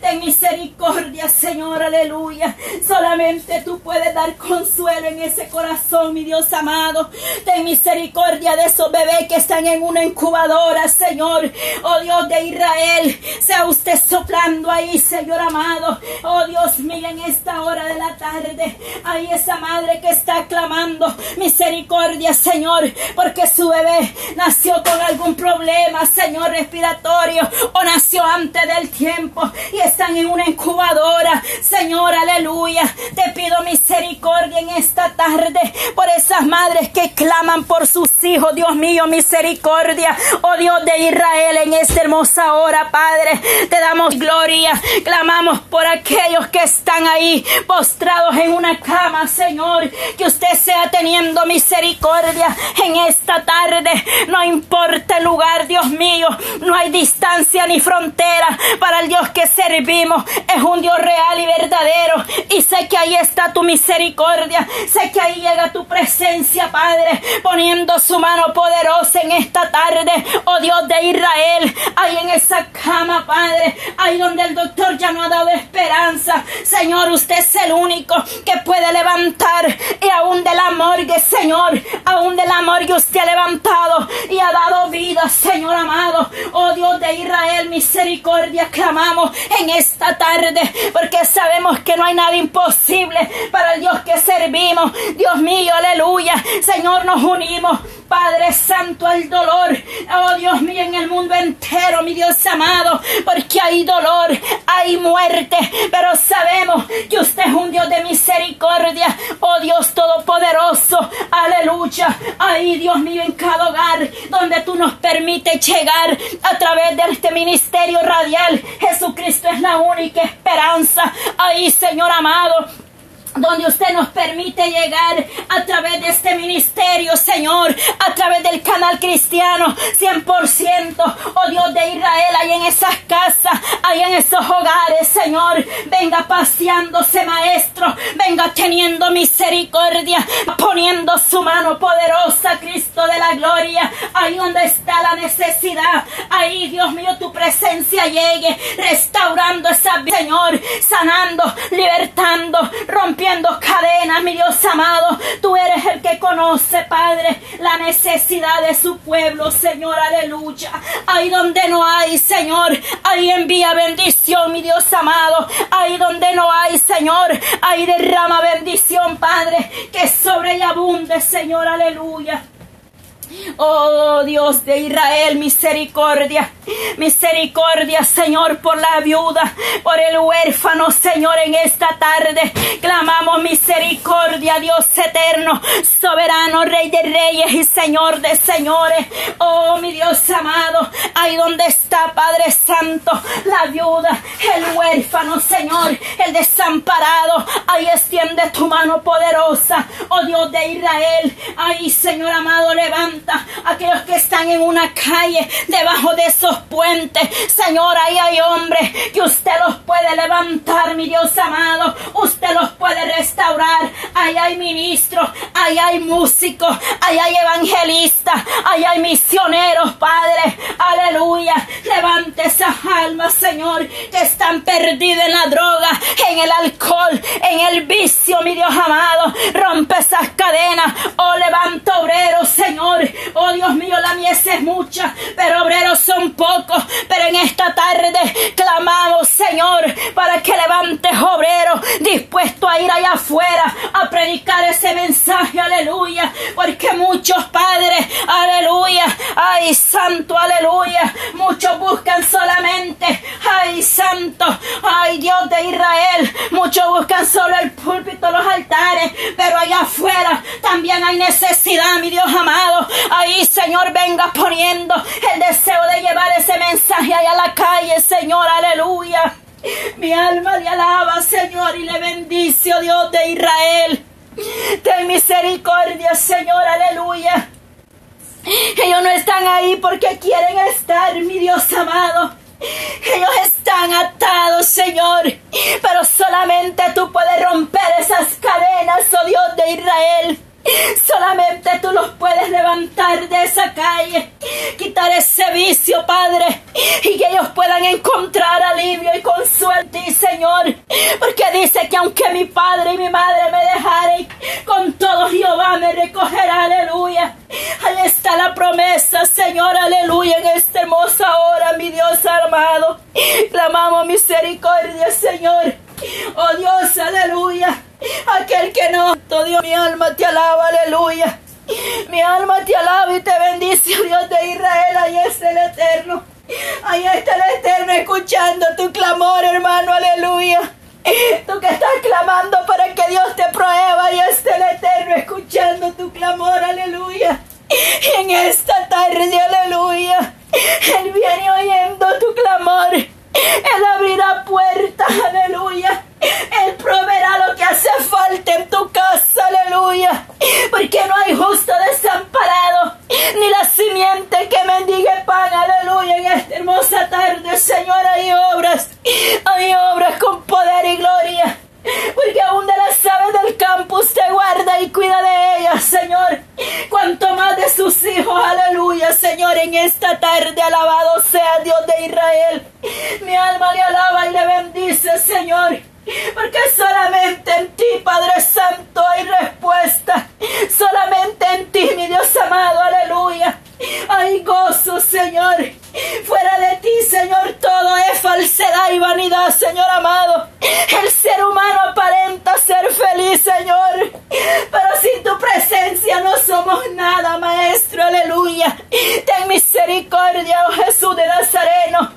Ten misericordia, Señor, aleluya. Solamente tú puedes dar consuelo en ese corazón, mi Dios amado. Ten misericordia de esos bebés que están en una incubadora, Señor. Oh Dios de Israel, sea usted soplando ahí, Señor amado. Oh Dios mío, en esta hora de la tarde, hay esa madre que está clamando misericordia, Señor, porque su bebé nació con algún problema, Señor respiratorio o nació antes del tiempo y están en una incubadora. Señor, aleluya. Te pido misericordia en esta tarde por esas madres que claman por sus hijos. Dios mío, misericordia. Oh Dios de Israel, en esta hermosa hora, Padre, te damos gloria. Clamamos por aquellos que están ahí postrados en una cama, Señor. Que usted sea teniendo misericordia en esta tarde. No importa el lugar, Dios mío. No hay distancia ni frontera para el Dios que servimos. Es un Dios real y verdadero. Y sé que ahí está tu misericordia. Sé que ahí llega tu presencia, Padre, poniendo su mano poderosa en esta tarde. Oh Dios de Israel, ahí en esa cama, Padre, ahí donde el doctor ya no ha dado esperanza. Señor, usted es el único que puede levantar. Y aún de la morgue, Señor, aún de la morgue usted ha levantado y ha dado vida, Señor amado. Oh Dios de Israel, misericordia, clamamos en esta tarde, porque sabemos que no hay nada imposible para el Dios que servimos. Dios mío, aleluya. Señor, nos unimos Padre Santo, al dolor. Oh Dios mío, en el mundo entero, mi Dios amado, porque hay dolor, hay muerte, pero sabemos que usted es un Dios de misericordia. Oh Dios Todopoderoso, aleluya. Ahí, Dios mío, en cada hogar donde tú nos permites llegar a través de este ministerio radial. Jesucristo es la única esperanza. Ahí, Señor amado donde usted nos permite llegar a través de este ministerio, Señor, a través del canal cristiano, 100%, oh Dios de Israel, ahí en esas casas, ahí en esos hogares, Señor, venga paseándose, Maestro, venga teniendo misericordia, poniendo su mano poderosa, Cristo de la gloria, ahí donde está la necesidad, ahí, Dios mío, tu presencia llegue, restaurando esa, Señor, sanando, libertando, rompiendo cadenas, mi Dios amado. Tú eres el que conoce, Padre, la necesidad de su pueblo, Señor, aleluya. Ahí donde no hay, Señor, ahí envía bendición, mi Dios amado. Ahí donde no hay, Señor, ahí derrama bendición, Padre, que sobre y abunde, Señor, aleluya. Oh Dios de Israel, misericordia, misericordia, Señor, por la viuda, por el huérfano, Señor, en esta tarde. Clamamos misericordia, Dios eterno, soberano, Rey de reyes y Señor de señores. Oh, mi Dios amado, ahí donde está, Padre Santo, la viuda, el huérfano, Señor, el desamparado. Ahí extiende tu mano poderosa, oh Dios de Israel. Ahí, Señor amado, levanta aquellos que están en una calle, debajo de esos puentes. Señor, ahí hay hombres que usted los puede levantar, mi Dios amado. Usted los puede restaurar. Ahí hay ministros, ahí hay músicos, ahí hay evangelistas, ahí hay misioneros, Padre. levante esas almas, Señor, que están perdidas en la droga, en el alcohol, en el vicio, mi Dios amado. Rompe esas cadenas. Oh, levanta obreros, Señor. Oh, Dios mío, la mies es mucha, pero obreros son pocos. Pero en esta tarde clamamos, Señor, para que levantes obreros dispuestos a ir allá afuera a predicar ese mensaje, aleluya. Porque muchos padres, aleluya, ay, santo, aleluya. Muchos buscan solamente, ay, santo, ay, Dios de Israel. Muchos buscan solo el púlpito, los altares, pero allá afuera también hay necesidad, mi Dios amado. Ahí, Señor, venga poniendo el deseo de llevar ese mensaje allá a la calle, Señor, aleluya. Mi alma le alaba, Señor, y le bendice, oh Dios de Israel. Ten misericordia, Señor, aleluya. Ellos no están ahí porque quieren estar, mi Dios amado. Ellos están atados, Señor. Pero solamente tú puedes romper esas cadenas, oh Dios de Israel. Solamente tú los puedes levantar de esa calle, quitar ese vicio, Padre, y que ellos puedan encontrar alivio y consuelo en ti, Señor. Porque dice que aunque mi padre y mi madre me dejaren, con todo Jehová me recogerá, aleluya. Ahí está la promesa, Señor, aleluya, en esta hermosa hora, mi Dios amado. Clamamos misericordia, Señor. Oh Dios, aleluya. Aquel que no, todo Dios, mi alma te alaba, aleluya. Mi alma te alaba y te bendice, oh Dios de Israel. Ahí está el Eterno. Ahí está el Eterno escuchando tu clamor, hermano, aleluya. Tú que estás clamando para que Dios te prueba, ahí está el Eterno escuchando tu clamor, aleluya. En esta tarde, aleluya. Él viene oyendo tu clamor. Él abrirá puertas, aleluya. Él proveerá lo que hace falta en tu casa, aleluya. Porque no hay justo desamparado, ni la simiente que mendigue pan, aleluya. En esta hermosa tarde, Señor, hay obras, hay obras con poder y gloria. Porque aún de las aves del campo usted guarda y cuida de ellas, Señor. Cuanto más de sus hijos, aleluya, Señor, en esta tarde alabado sea Dios de Israel. Mi alma le alaba y le bendice, Señor. Porque solamente en ti, Padre Santo, hay respuesta. Solamente en ti, mi Dios amado, aleluya. Hay gozo, Señor. Fuera de ti, Señor, todo es falsedad y vanidad, Señor amado. El ser humano aparenta ser feliz, Señor. Pero sin tu presencia no somos nada, Maestro, aleluya. Ten misericordia, oh Jesús de Nazareno.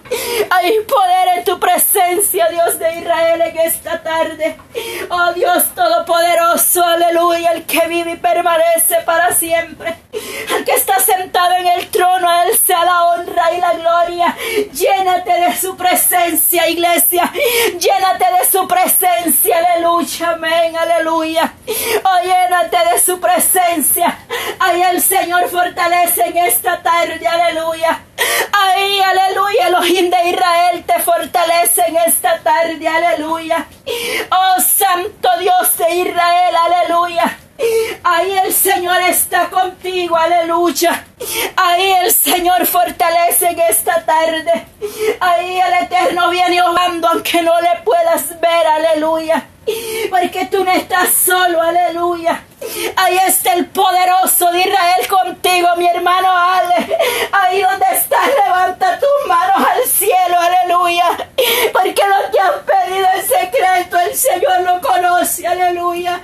Hay poder en tu presencia, Dios de Israel, en esta tarde. Oh Dios Todopoderoso, aleluya, el que vive y permanece para siempre. El que está sentado en el trono, a Él sea la honra y la gloria. Llénate de su presencia, iglesia. Llénate de su presencia, aleluya, amén, aleluya. Oh, llénate de su presencia. Ahí el Señor fortalece en esta tarde, aleluya. Ahí, aleluya, Elohim de Israel te fortalece en esta tarde, aleluya. Oh, Santo Dios de Israel, aleluya. Ahí el Señor está contigo, aleluya. Ahí el Señor fortalece en esta tarde. Ahí el Eterno viene orando aunque no le puedas ver, aleluya. Porque tú no estás solo, aleluya. Ahí está el poderoso de Israel contigo, mi hermano Ale. Ahí donde estás, levanta tus manos al cielo, aleluya. Porque lo que has pedido en secreto, el Señor lo conoce, aleluya.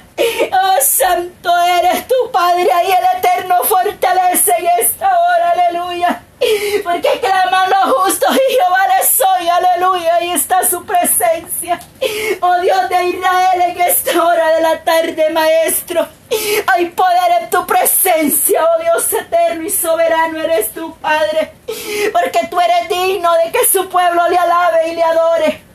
Oh, santo eres tu Padre, ahí el Eterno fortalece en esta hora, aleluya. Porque claman los justos y Jehová les soy, aleluya. Ahí está su presencia. Oh Dios de Israel, en esta hora de la tarde, Maestro. Hay poder en tu presencia, oh Dios eterno y soberano eres tu Padre. Porque tú eres digno de que su pueblo le alabe y le adore.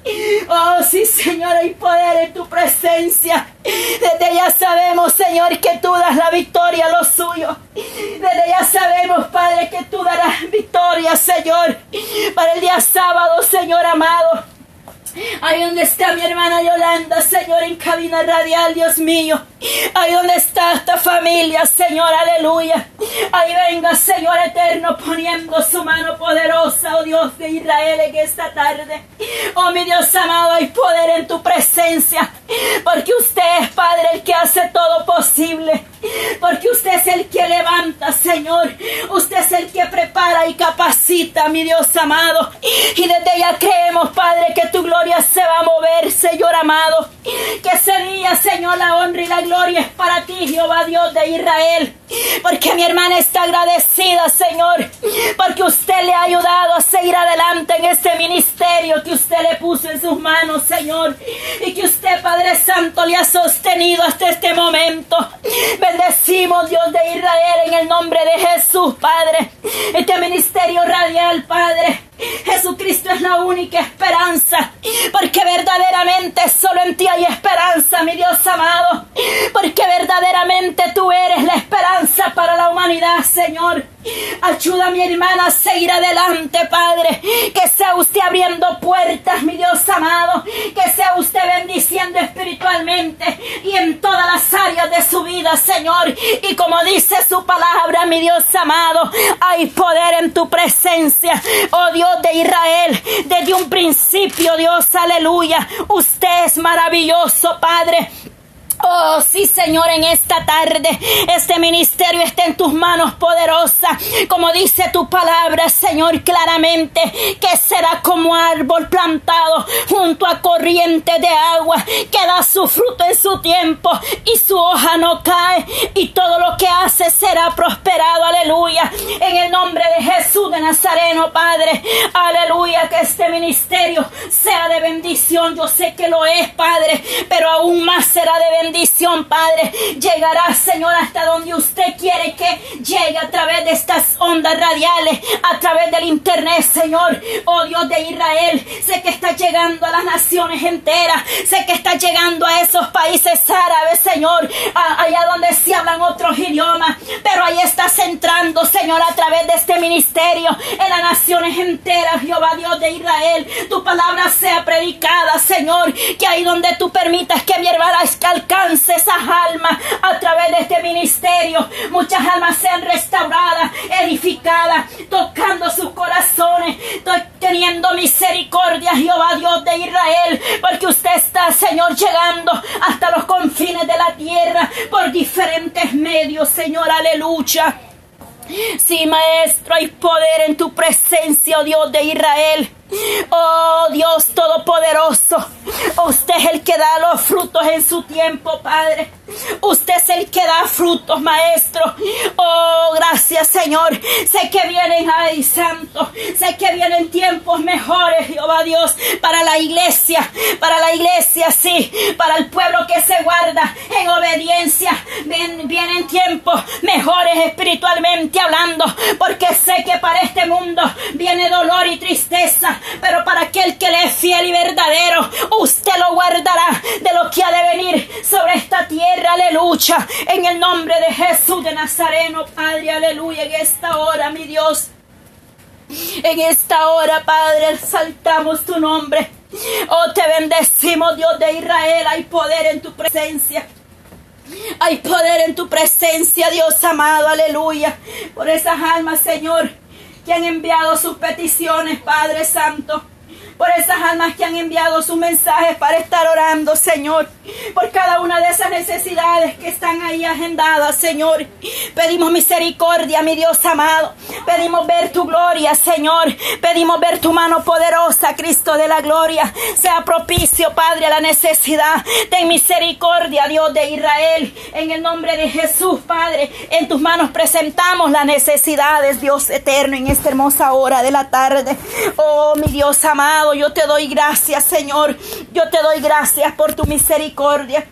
Oh, sí, Señor, hay poder en tu presencia. Desde ya sabemos, Señor, que tú das la victoria a los suyos. Desde ya sabemos, Padre, que tú darás victoria, Señor, para el día sábado, Señor amado. Ahí donde está mi hermana Yolanda, Señor, en cabina radial, Dios mío. Ahí donde está esta familia, Señor, aleluya. Ahí venga, Señor eterno, poniendo su mano poderosa, oh Dios de Israel, en esta tarde. Oh mi Dios amado, hay poder en tu presencia. Porque usted es, Padre, el que hace todo posible. Porque usted es el que levanta, Señor. Usted es el que prepara y capacita, mi Dios amado. Y desde ya creemos, Padre, que se va a mover, Señor amado. Que ese día, Señor, la honra y la gloria es para ti, Jehová Dios de Israel. Porque mi hermana está agradecida, Señor. Porque usted le ha ayudado a seguir adelante en este ministerio que usted le puso en sus manos, Señor. Y que usted, Padre Santo, le ha sostenido hasta este momento. Bendecimos, Dios de Israel, en el nombre de Jesús, Padre. Este ministerio radial, Padre. Jesucristo es la única esperanza, porque verdaderamente solo en ti hay esperanza, mi Dios amado, porque verdaderamente tú eres la esperanza Señor. Ayuda a mi hermana a seguir adelante, Padre. Que sea usted abriendo puertas, mi Dios amado. Que sea usted bendiciendo espiritualmente y en todas las áreas de su vida, Señor. Y como dice su palabra, mi Dios amado, hay poder en tu presencia, oh Dios de Israel. Desde un principio, Dios, aleluya. Usted es maravilloso, Padre. Oh, sí, Señor, en esta tarde este ministerio está en tus manos poderosa. Como dice tu palabra, Señor, claramente, que será como árbol plantado junto a corriente de agua, que da su fruto en su tiempo y su hoja no cae y todo lo que hace será prosperado. Aleluya. En el nombre de Jesús de Nazareno, Padre. Aleluya. Que este ministerio sea de bendición. Yo sé que lo es, Padre, pero aún más será de bendición bendición, Padre, llegará, Señor, hasta donde usted quiere que llegue a través de estas ondas radiales, a través del internet, Señor. Oh Dios de Israel, sé que está llegando a las naciones enteras, sé que está llegando a esos países árabes, Señor, allá donde se hablan otros idiomas, pero ahí estás entrando, Señor, a través de este ministerio en las naciones enteras, Jehová Dios de Israel. Tu palabra sea predicada, Señor, que ahí donde tú permitas que mi hermana alcance esas almas a través de este ministerio. Muchas almas sean restauradas, edificadas, tocando sus corazones, teniendo misericordia, Jehová Dios de Israel, porque usted está, Señor, llegando hasta los confines de la tierra por diferentes medios, Señor, aleluya. Sí, Maestro, hay poder en tu presencia, oh Dios de Israel. Oh Dios Todopoderoso, usted es el que da los frutos en su tiempo, Padre. Usted es el que da frutos, Maestro. Oh, gracias, Señor. Sé que vienen, ay, Santo. Sé que vienen tiempos mejores, Jehová Dios, para la iglesia, para la iglesia, sí, para el pueblo que se guarda en obediencia. vienen tiempos mejores espiritualmente hablando, porque sé que para este mundo viene dolor y tristeza pero para aquel que le es fiel y verdadero, usted lo guardará de lo que ha de venir sobre esta tierra, aleluya, en el nombre de Jesús de Nazareno, Padre, aleluya, en esta hora, mi Dios. En esta hora, Padre, saltamos tu nombre. Oh, te bendecimos, Dios de Israel. Hay poder en tu presencia. Hay poder en tu presencia, Dios amado. Aleluya. Por esas almas, Señor que han enviado sus peticiones, Padre Santo por esas almas que han enviado sus mensajes para estar orando, Señor, por cada una de esas necesidades que están ahí agendadas, Señor. Pedimos misericordia, mi Dios amado. Pedimos ver tu gloria, Señor. Pedimos ver tu mano poderosa, Cristo de la gloria. Sea propicio, Padre, a la necesidad. Ten misericordia, Dios de Israel. En el nombre de Jesús, Padre, en tus manos presentamos las necesidades, Dios eterno, en esta hermosa hora de la tarde. Oh, mi Dios amado yo te doy gracias, Señor. Yo te doy gracias por tu misericordia.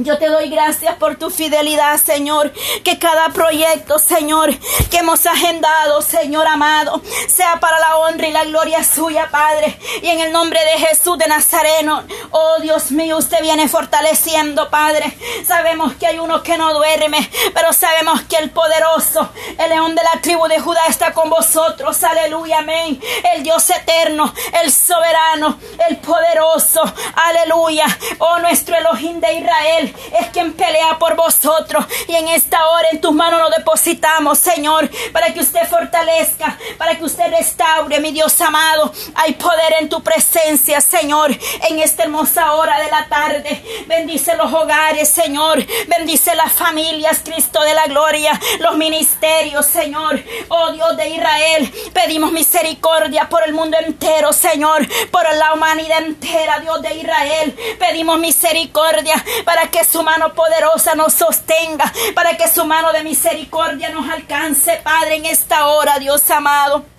Yo te doy gracias por tu fidelidad, Señor. Que cada proyecto, Señor, que hemos agendado, Señor amado, sea para la honra y la gloria suya, Padre. Y en el nombre de Jesús de Nazareno, oh Dios mío, usted viene fortaleciendo, Padre. Sabemos que hay uno que no duerme, pero sabemos que el poderoso, el león de la tribu de Judá está con vosotros. Aleluya, amén. El Dios eterno, el soberano, el poderoso. Aleluya. Oh nuestro Elohim de Israel Es quien pelea por vosotros. Y en esta hora en tus manos lo depositamos, Señor, para que usted fortalezca, para que usted restaure, mi Dios amado. Hay poder en tu presencia, Señor, en esta hermosa hora de la tarde. Bendice los hogares, Señor. Bendice las familias, Cristo de la gloria, los ministerios, Señor. Oh Dios de Israel, pedimos misericordia por el mundo entero, Señor, por la humanidad entera, Dios de Israel. Pedimos misericordia para que su mano poderosa nos sostenga, para que su mano de misericordia nos alcance, Padre, en esta hora, Dios amado.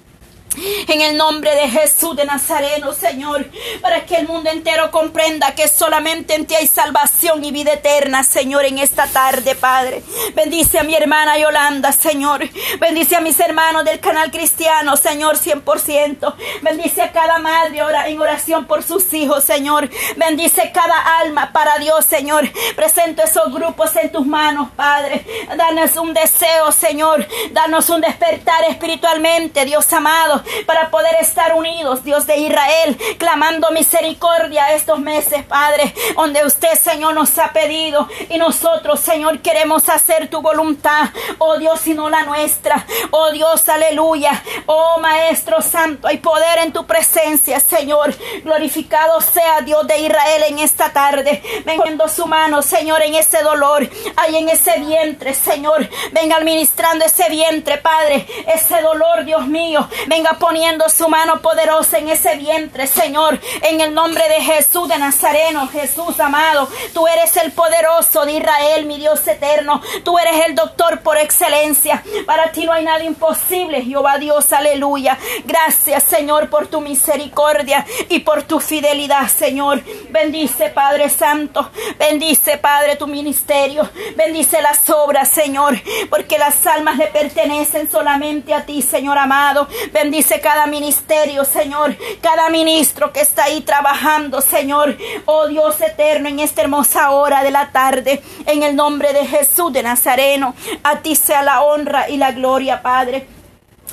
En el nombre de Jesús de Nazareno, Señor, para que el mundo entero comprenda que solamente en ti hay salvación y vida eterna, Señor, en esta tarde, Padre. Bendice a mi hermana Yolanda, Señor. Bendice a mis hermanos del canal cristiano, Señor, 100%. Bendice a cada madre en oración por sus hijos, Señor. Bendice cada alma para Dios, Señor. Presento esos grupos en tus manos, Padre. Danos un deseo, Señor. Danos un despertar espiritualmente, Dios amado para poder estar unidos, Dios de Israel, clamando misericordia estos meses, Padre, donde usted, Señor, nos ha pedido y nosotros, Señor, queremos hacer tu voluntad, oh Dios, y no la nuestra, oh Dios, aleluya, oh Maestro Santo, hay poder en tu presencia, Señor, glorificado sea Dios de Israel en esta tarde, venga su mano, Señor, en ese dolor, ahí en ese vientre, Señor, venga administrando ese vientre, Padre, ese dolor, Dios mío, venga poniendo su mano poderosa en ese vientre, Señor, en el nombre de Jesús de Nazareno, Jesús amado, tú eres el poderoso de Israel, mi Dios eterno, tú eres el doctor por excelencia, para ti no hay nada imposible, Jehová Dios, aleluya, gracias Señor por tu misericordia y por tu fidelidad, Señor, bendice Padre Santo, bendice Padre tu ministerio, bendice las obras, Señor, porque las almas le pertenecen solamente a ti, Señor amado, bendice Dice cada ministerio, Señor, cada ministro que está ahí trabajando, Señor. Oh Dios eterno, en esta hermosa hora de la tarde, en el nombre de Jesús de Nazareno, a ti sea la honra y la gloria, Padre.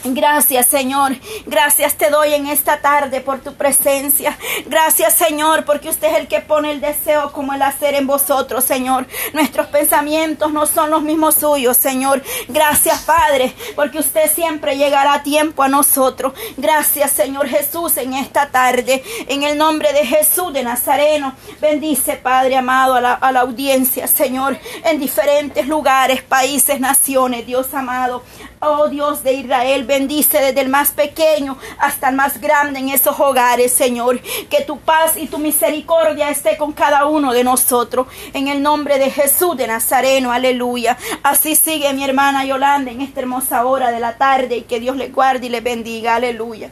Gracias Señor, gracias te doy en esta tarde por tu presencia. Gracias Señor, porque usted es el que pone el deseo como el hacer en vosotros, Señor. Nuestros pensamientos no son los mismos suyos, Señor. Gracias Padre, porque usted siempre llegará a tiempo a nosotros. Gracias Señor Jesús en esta tarde. En el nombre de Jesús de Nazareno, bendice Padre amado a la, a la audiencia, Señor, en diferentes lugares, países, naciones, Dios amado. Oh Dios de Israel, bendice desde el más pequeño hasta el más grande en esos hogares, Señor. Que tu paz y tu misericordia esté con cada uno de nosotros. En el nombre de Jesús de Nazareno, aleluya. Así sigue mi hermana Yolanda en esta hermosa hora de la tarde y que Dios le guarde y le bendiga, aleluya.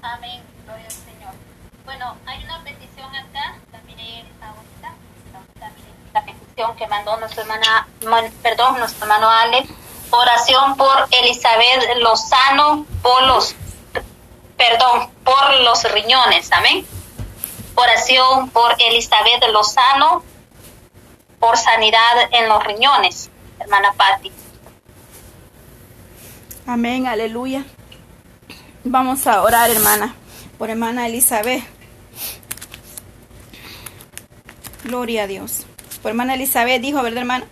Amén, gloria al Señor. Bueno, hay una que mandó nuestra hermana, perdón, nuestro hermano Ale Oración por Elizabeth Lozano por los, perdón, por los riñones. Amén. Oración por Elizabeth Lozano por sanidad en los riñones, hermana Patti. Amén, aleluya. Vamos a orar, hermana, por hermana Elizabeth. Gloria a Dios. Por hermana Elizabeth dijo, ¿verdad, hermana?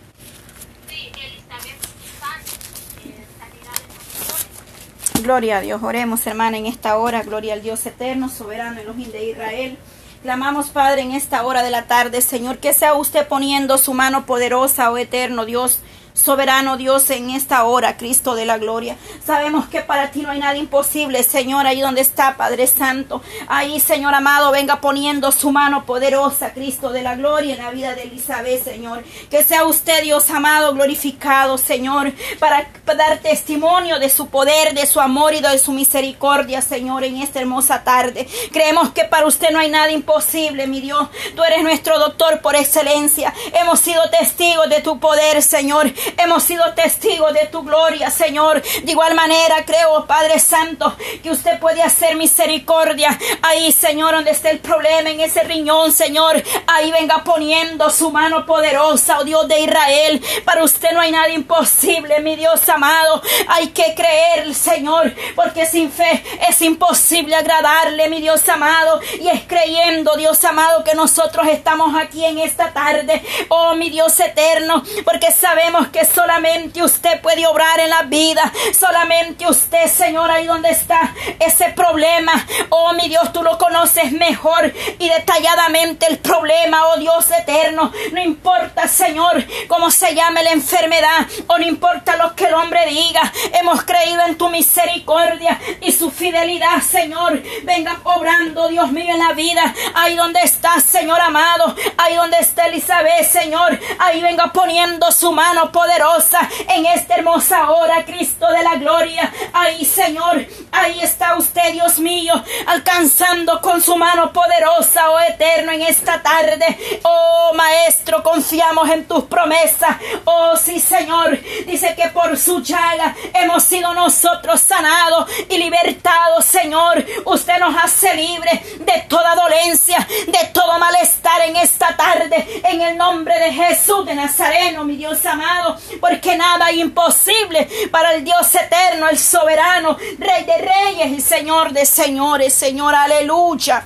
Gloria a Dios. Oremos, hermana, en esta hora. Gloria al Dios eterno, soberano, Elohim de Israel. Clamamos, Padre, en esta hora de la tarde, Señor, que sea usted poniendo su mano poderosa, oh eterno Dios, Soberano Dios, en esta hora, Cristo de la gloria. Sabemos que para ti no hay nada imposible, Señor, ahí donde está, Padre Santo. Ahí, Señor amado, venga poniendo su mano poderosa, Cristo de la gloria, en la vida de Elizabeth, Señor. Que sea usted, Dios amado, glorificado, Señor, para dar testimonio de su poder, de su amor y de su misericordia, Señor, en esta hermosa tarde. Creemos que para usted no hay nada imposible, mi Dios. Tú eres nuestro doctor por excelencia. Hemos sido testigos de tu poder, Señor hemos sido testigos de tu gloria, Señor. De igual manera, creo, Padre Santo, que usted puede hacer misericordia ahí, Señor, donde esté el problema en ese riñón, Señor. Ahí venga poniendo su mano poderosa, oh Dios de Israel. Para usted no hay nada imposible, mi Dios amado. Hay que creer, Señor, porque sin fe es imposible agradarle, mi Dios amado. Y es creyendo, Dios amado, que nosotros estamos aquí en esta tarde. Oh, mi Dios eterno, porque sabemos que solamente usted puede obrar en la vida. Solamente usted, Señor, ahí donde está ese problema. Oh, mi Dios, tú lo conoces mejor y detalladamente el problema, oh Dios eterno. No importa, Señor, cómo se llame la enfermedad o no importa lo que el hombre diga. Hemos creído en tu misericordia y su fidelidad, Señor. Venga obrando, Dios mío, en la vida. Ahí donde está, Señor amado. Ahí donde está Elizabeth, Señor. Ahí venga poniendo su mano poderosa en esta hermosa hora, Cristo de la gloria. Ahí, Señor. Ahí está usted, Dios mío, alcanzando con su mano poderosa, oh eterno, en esta tarde. Oh Maestro, confiamos en tus promesas. Oh sí, Señor. Dice que por su llaga hemos sido nosotros sanados y libertados, Señor. Usted nos hace libre de toda dolencia, de todo malestar en esta tarde. En el nombre de Jesús de Nazareno, mi Dios amado. Porque nada es imposible para el Dios eterno, el soberano, Rey de reyes y Señor de señores. Señor, aleluya.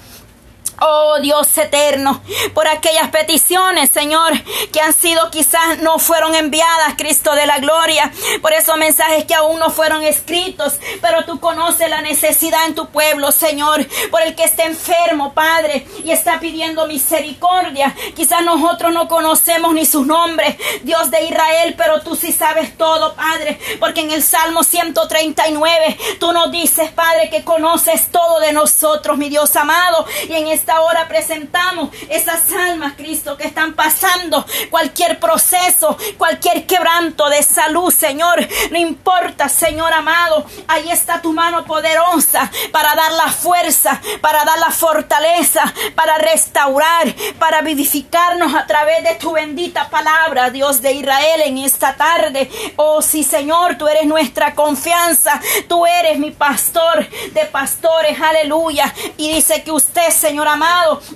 Oh Dios eterno, por aquellas peticiones, Señor, que han sido quizás no fueron enviadas, Cristo de la gloria, por esos mensajes que aún no fueron escritos, pero tú conoces la necesidad en tu pueblo, Señor, por el que está enfermo, Padre, y está pidiendo misericordia. Quizás nosotros no conocemos ni su nombre, Dios de Israel, pero tú sí sabes todo, Padre, porque en el Salmo 139 tú nos dices, Padre, que conoces todo de nosotros, mi Dios amado, y en este esta hora presentamos esas almas, Cristo, que están pasando cualquier proceso, cualquier quebranto de salud, Señor. No importa, Señor amado, ahí está tu mano poderosa para dar la fuerza, para dar la fortaleza, para restaurar, para vivificarnos a través de tu bendita palabra, Dios de Israel, en esta tarde. Oh, sí, Señor, tú eres nuestra confianza, tú eres mi pastor de pastores, aleluya. Y dice que usted, Señor amado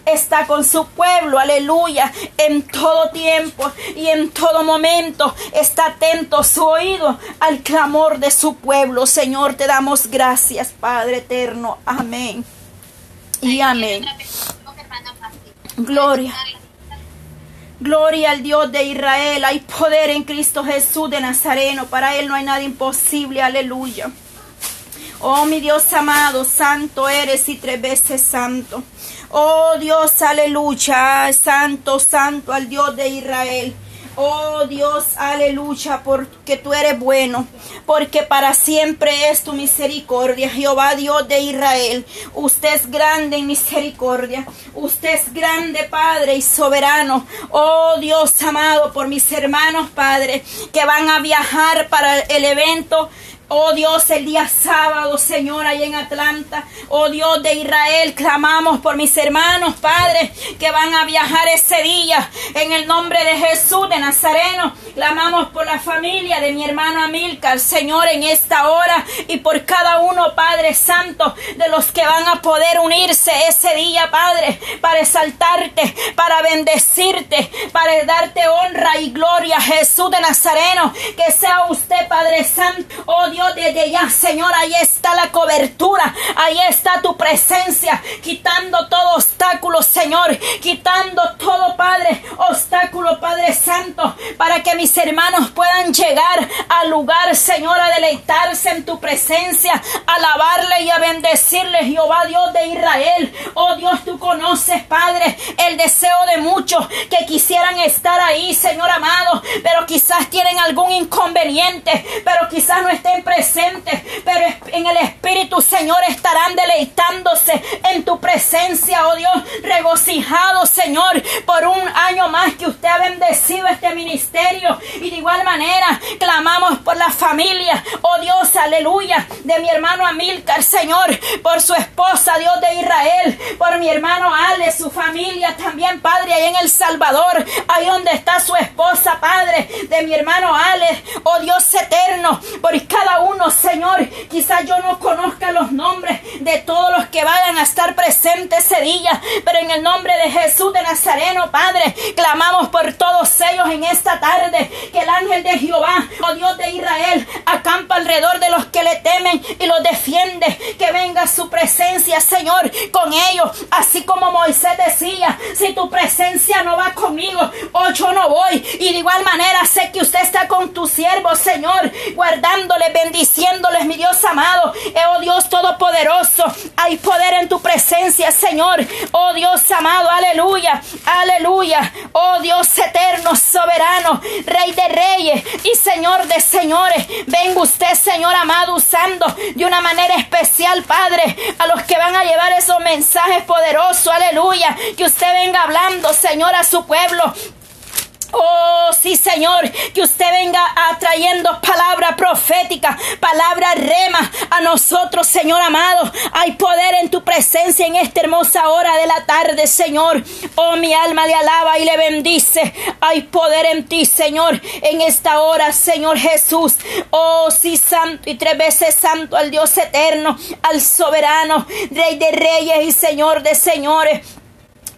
está con su pueblo, aleluya, en todo tiempo y en todo momento está atento su oído al clamor de su pueblo. Señor, te damos gracias, Padre eterno. Amén. Y amén. Gloria. Gloria al Dios de Israel. Hay poder en Cristo Jesús de Nazareno. Para Él no hay nada imposible. Aleluya. Oh mi Dios amado, santo eres y tres veces santo. Oh Dios, aleluya, santo, santo al Dios de Israel. Oh Dios, aleluya, porque tú eres bueno, porque para siempre es tu misericordia. Jehová Dios de Israel, usted es grande en misericordia, usted es grande Padre y soberano. Oh Dios amado, por mis hermanos Padre, que van a viajar para el evento Oh Dios, el día sábado, Señor, ahí en Atlanta. Oh Dios de Israel, clamamos por mis hermanos, Padre, que van a viajar ese día. En el nombre de Jesús de Nazareno, clamamos por la familia de mi hermano Amilcar, Señor, en esta hora. Y por cada uno, Padre Santo, de los que van a poder unirse ese día, Padre, para exaltarte, para bendecirte, para darte honra y gloria, Jesús de Nazareno. Que sea usted, Padre Santo, oh Dios desde ya, Señor, ahí está la cobertura, ahí está tu presencia, quitando todo obstáculo, Señor, quitando todo, Padre, obstáculo, Padre Santo, para que mis hermanos puedan llegar al lugar, Señor, a deleitarse en tu presencia, alabarle y a bendecirle, Jehová Dios de Israel. Oh Dios, tú conoces, Padre, el deseo de muchos que quisieran estar ahí, Señor amado, pero quizás tienen algún inconveniente, pero quizás no estén presentes, pero en el Espíritu, Señor, estarán deleitándose en tu presencia, oh Dios, regocijado, Señor, por un año más que usted ha bendecido este ministerio. Y de igual manera, clamamos por la familia, oh Dios, aleluya, de mi hermano Amílcar, Señor, por su esposa, Dios de Israel, por mi hermano Ale, su familia también, Padre, ahí en El Salvador, ahí donde está su esposa, Padre, de mi hermano Ale, oh Dios eterno, por cada uno, Señor, quizás yo no conozca los nombres de todos los que vayan a estar presentes ese día, pero en el nombre de Jesús de Nazareno, Padre, clamamos por todos ellos en esta tarde, que el ángel de Jehová, oh Dios de Israel, acampa alrededor de los que le temen y los defiende, que venga su presencia, Señor, con ellos, así como Moisés decía, si tu presencia no va conmigo, oh, yo no voy, y de igual manera sé que usted está con tu siervo, Señor, guardándoles, bendiciéndoles, mi Dios amado, eh, oh Dios todopoderoso, hay poder en tu presencia, Señor, oh Dios amado, aleluya, aleluya, oh Dios eterno, soberano, Rey de reyes y Señor de señores, venga usted, Señor amado, usando de una manera especial, Padre, a los que van a llevar esos mensajes poderosos, aleluya, que usted venga hablando, Señor, a su pueblo, Oh, sí, Señor, que usted venga atrayendo palabra profética, palabra rema a nosotros, Señor amado. Hay poder en tu presencia en esta hermosa hora de la tarde, Señor. Oh, mi alma le alaba y le bendice. Hay poder en ti, Señor, en esta hora, Señor Jesús. Oh, sí, santo y tres veces santo al Dios eterno, al soberano, Rey de reyes y Señor de señores.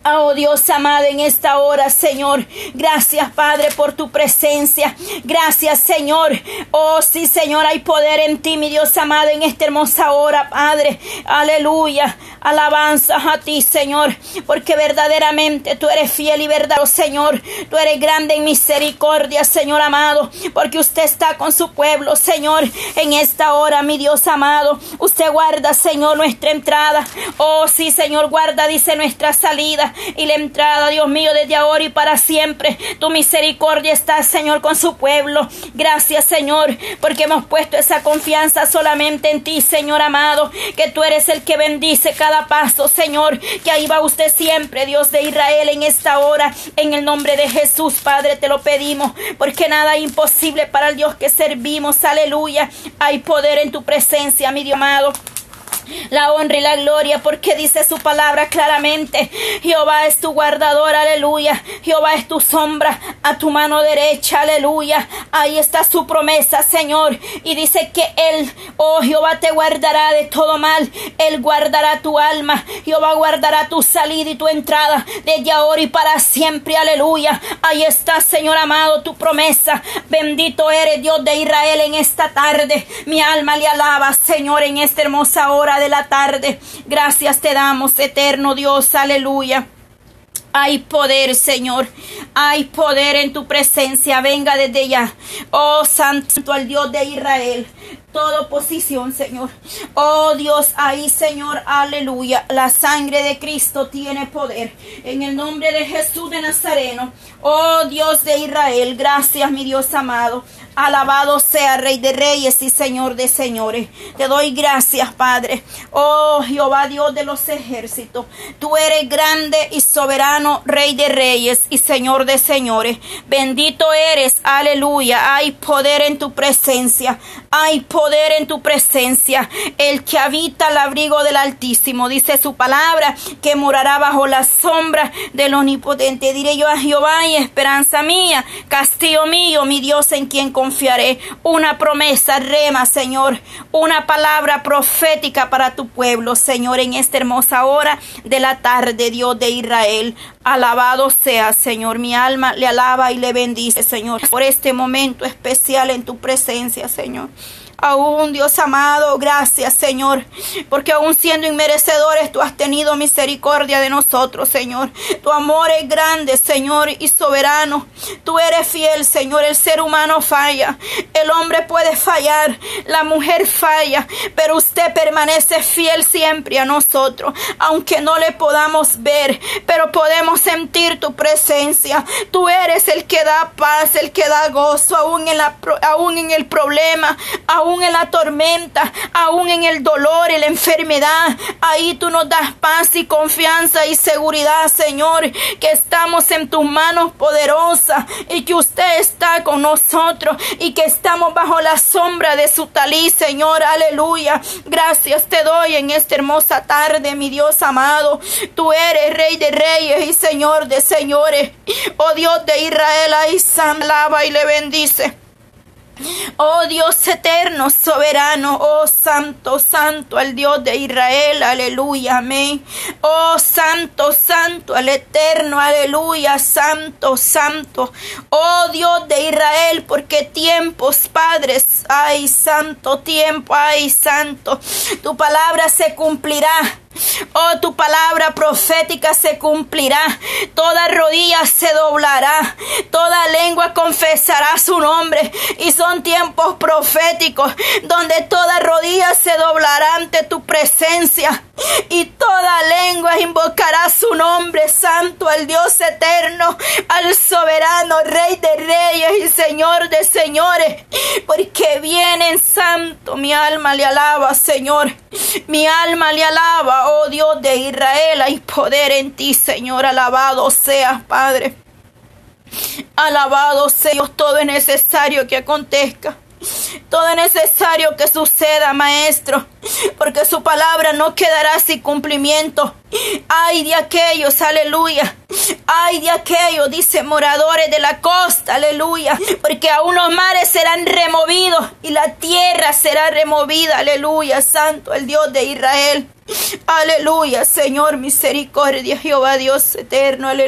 Oh Dios amado, en esta hora, Señor, gracias Padre por tu presencia. Gracias Señor. Oh sí, Señor, hay poder en ti, mi Dios amado, en esta hermosa hora, Padre. Aleluya. Alabanza a ti, Señor, porque verdaderamente tú eres fiel y verdadero, Señor. Tú eres grande en misericordia, Señor amado, porque usted está con su pueblo, Señor, en esta hora, mi Dios amado. Usted guarda, Señor, nuestra entrada. Oh sí, Señor, guarda, dice nuestra salida y la entrada, Dios mío, desde ahora y para siempre. Tu misericordia está, Señor, con su pueblo. Gracias, Señor, porque hemos puesto esa confianza solamente en ti, Señor amado, que tú eres el que bendice cada paso, Señor, que ahí va usted siempre, Dios de Israel, en esta hora, en el nombre de Jesús, Padre, te lo pedimos, porque nada es imposible para el Dios que servimos, aleluya. Hay poder en tu presencia, mi Dios amado la honra y la gloria, porque dice su palabra claramente, Jehová es tu guardador, aleluya, Jehová es tu sombra a tu mano derecha, aleluya, ahí está su promesa, Señor, y dice que Él, oh Jehová, te guardará de todo mal, Él guardará tu alma, Jehová guardará tu salida y tu entrada, desde ahora y para siempre, aleluya, ahí está, Señor amado, tu promesa, bendito eres Dios de Israel en esta tarde, mi alma le alaba, Señor, en esta hermosa hora de la tarde. Gracias te damos, eterno Dios, aleluya. Hay poder, Señor. Hay poder en tu presencia. Venga desde ya. Oh, santo al Dios de Israel. Toda oposición, Señor. Oh Dios, ahí, Señor, aleluya. La sangre de Cristo tiene poder. En el nombre de Jesús de Nazareno. Oh Dios de Israel. Gracias, mi Dios amado. Alabado sea Rey de Reyes y Señor de Señores. Te doy gracias, Padre. Oh Jehová Dios de los ejércitos. Tú eres grande y soberano, Rey de Reyes y Señor de Señores. Bendito eres, aleluya. Hay poder en tu presencia. Hay poder en tu presencia. El que habita el abrigo del Altísimo, dice su palabra, que morará bajo la sombra del Omnipotente. Diré yo a Jehová y esperanza mía, castillo mío, mi Dios en quien confiaré. Una promesa, rema, Señor. Una palabra profética para tu pueblo, Señor, en esta hermosa hora de la tarde, Dios de Israel. Alabado sea, Señor. Mi alma le alaba y le bendice, Señor, por este momento especial en tu presencia, Señor. Aún, Dios amado, gracias, Señor, porque aún siendo inmerecedores, tú has tenido misericordia de nosotros, Señor. Tu amor es grande, Señor, y soberano. Tú eres fiel, Señor. El ser humano falla. El hombre puede fallar. La mujer falla. Pero usted permanece fiel siempre a nosotros. Aunque no le podamos ver, pero podemos sentir tu presencia. Tú eres el que da paz, el que da gozo, aún en, la, aún en el problema, aún en la tormenta, aún en el dolor y la enfermedad. Ahí tú nos das paz y confianza y seguridad, Señor, que estamos en tus manos poderosas y que usted está con nosotros y que estamos bajo la sombra de su talí, Señor. Aleluya. Gracias te doy en esta hermosa tarde, mi Dios amado. Tú eres Rey de Reyes y Señor de Señores. Oh Dios de Israel, ahí lava y le bendice. Oh Dios eterno, soberano, oh santo, santo, al Dios de Israel, aleluya, amén. Oh santo, santo, al eterno, aleluya, santo, santo. Oh Dios de Israel, porque tiempos, padres, ay, santo tiempo, ay, santo. Tu palabra se cumplirá Oh, tu palabra profética se cumplirá. Toda rodilla se doblará. Toda lengua confesará su nombre. Y son tiempos proféticos donde toda rodilla se doblará ante tu presencia. Y toda lengua invocará su nombre santo al Dios eterno, al soberano Rey de reyes y Señor de señores. Porque viene en santo. Mi alma le alaba, Señor. Mi alma le alaba oh Dios de Israel, hay poder en ti, Señor. Alabado seas, Padre. Alabado sea Dios, todo es necesario que acontezca. Todo es necesario que suceda, Maestro, porque su palabra no quedará sin cumplimiento. Ay de aquellos, aleluya. Ay de aquellos, dice moradores de la costa, aleluya. Porque aún los mares serán removidos y la tierra será removida, aleluya. Santo el Dios de Israel. Aleluya, Señor, misericordia, Jehová Dios eterno, aleluya.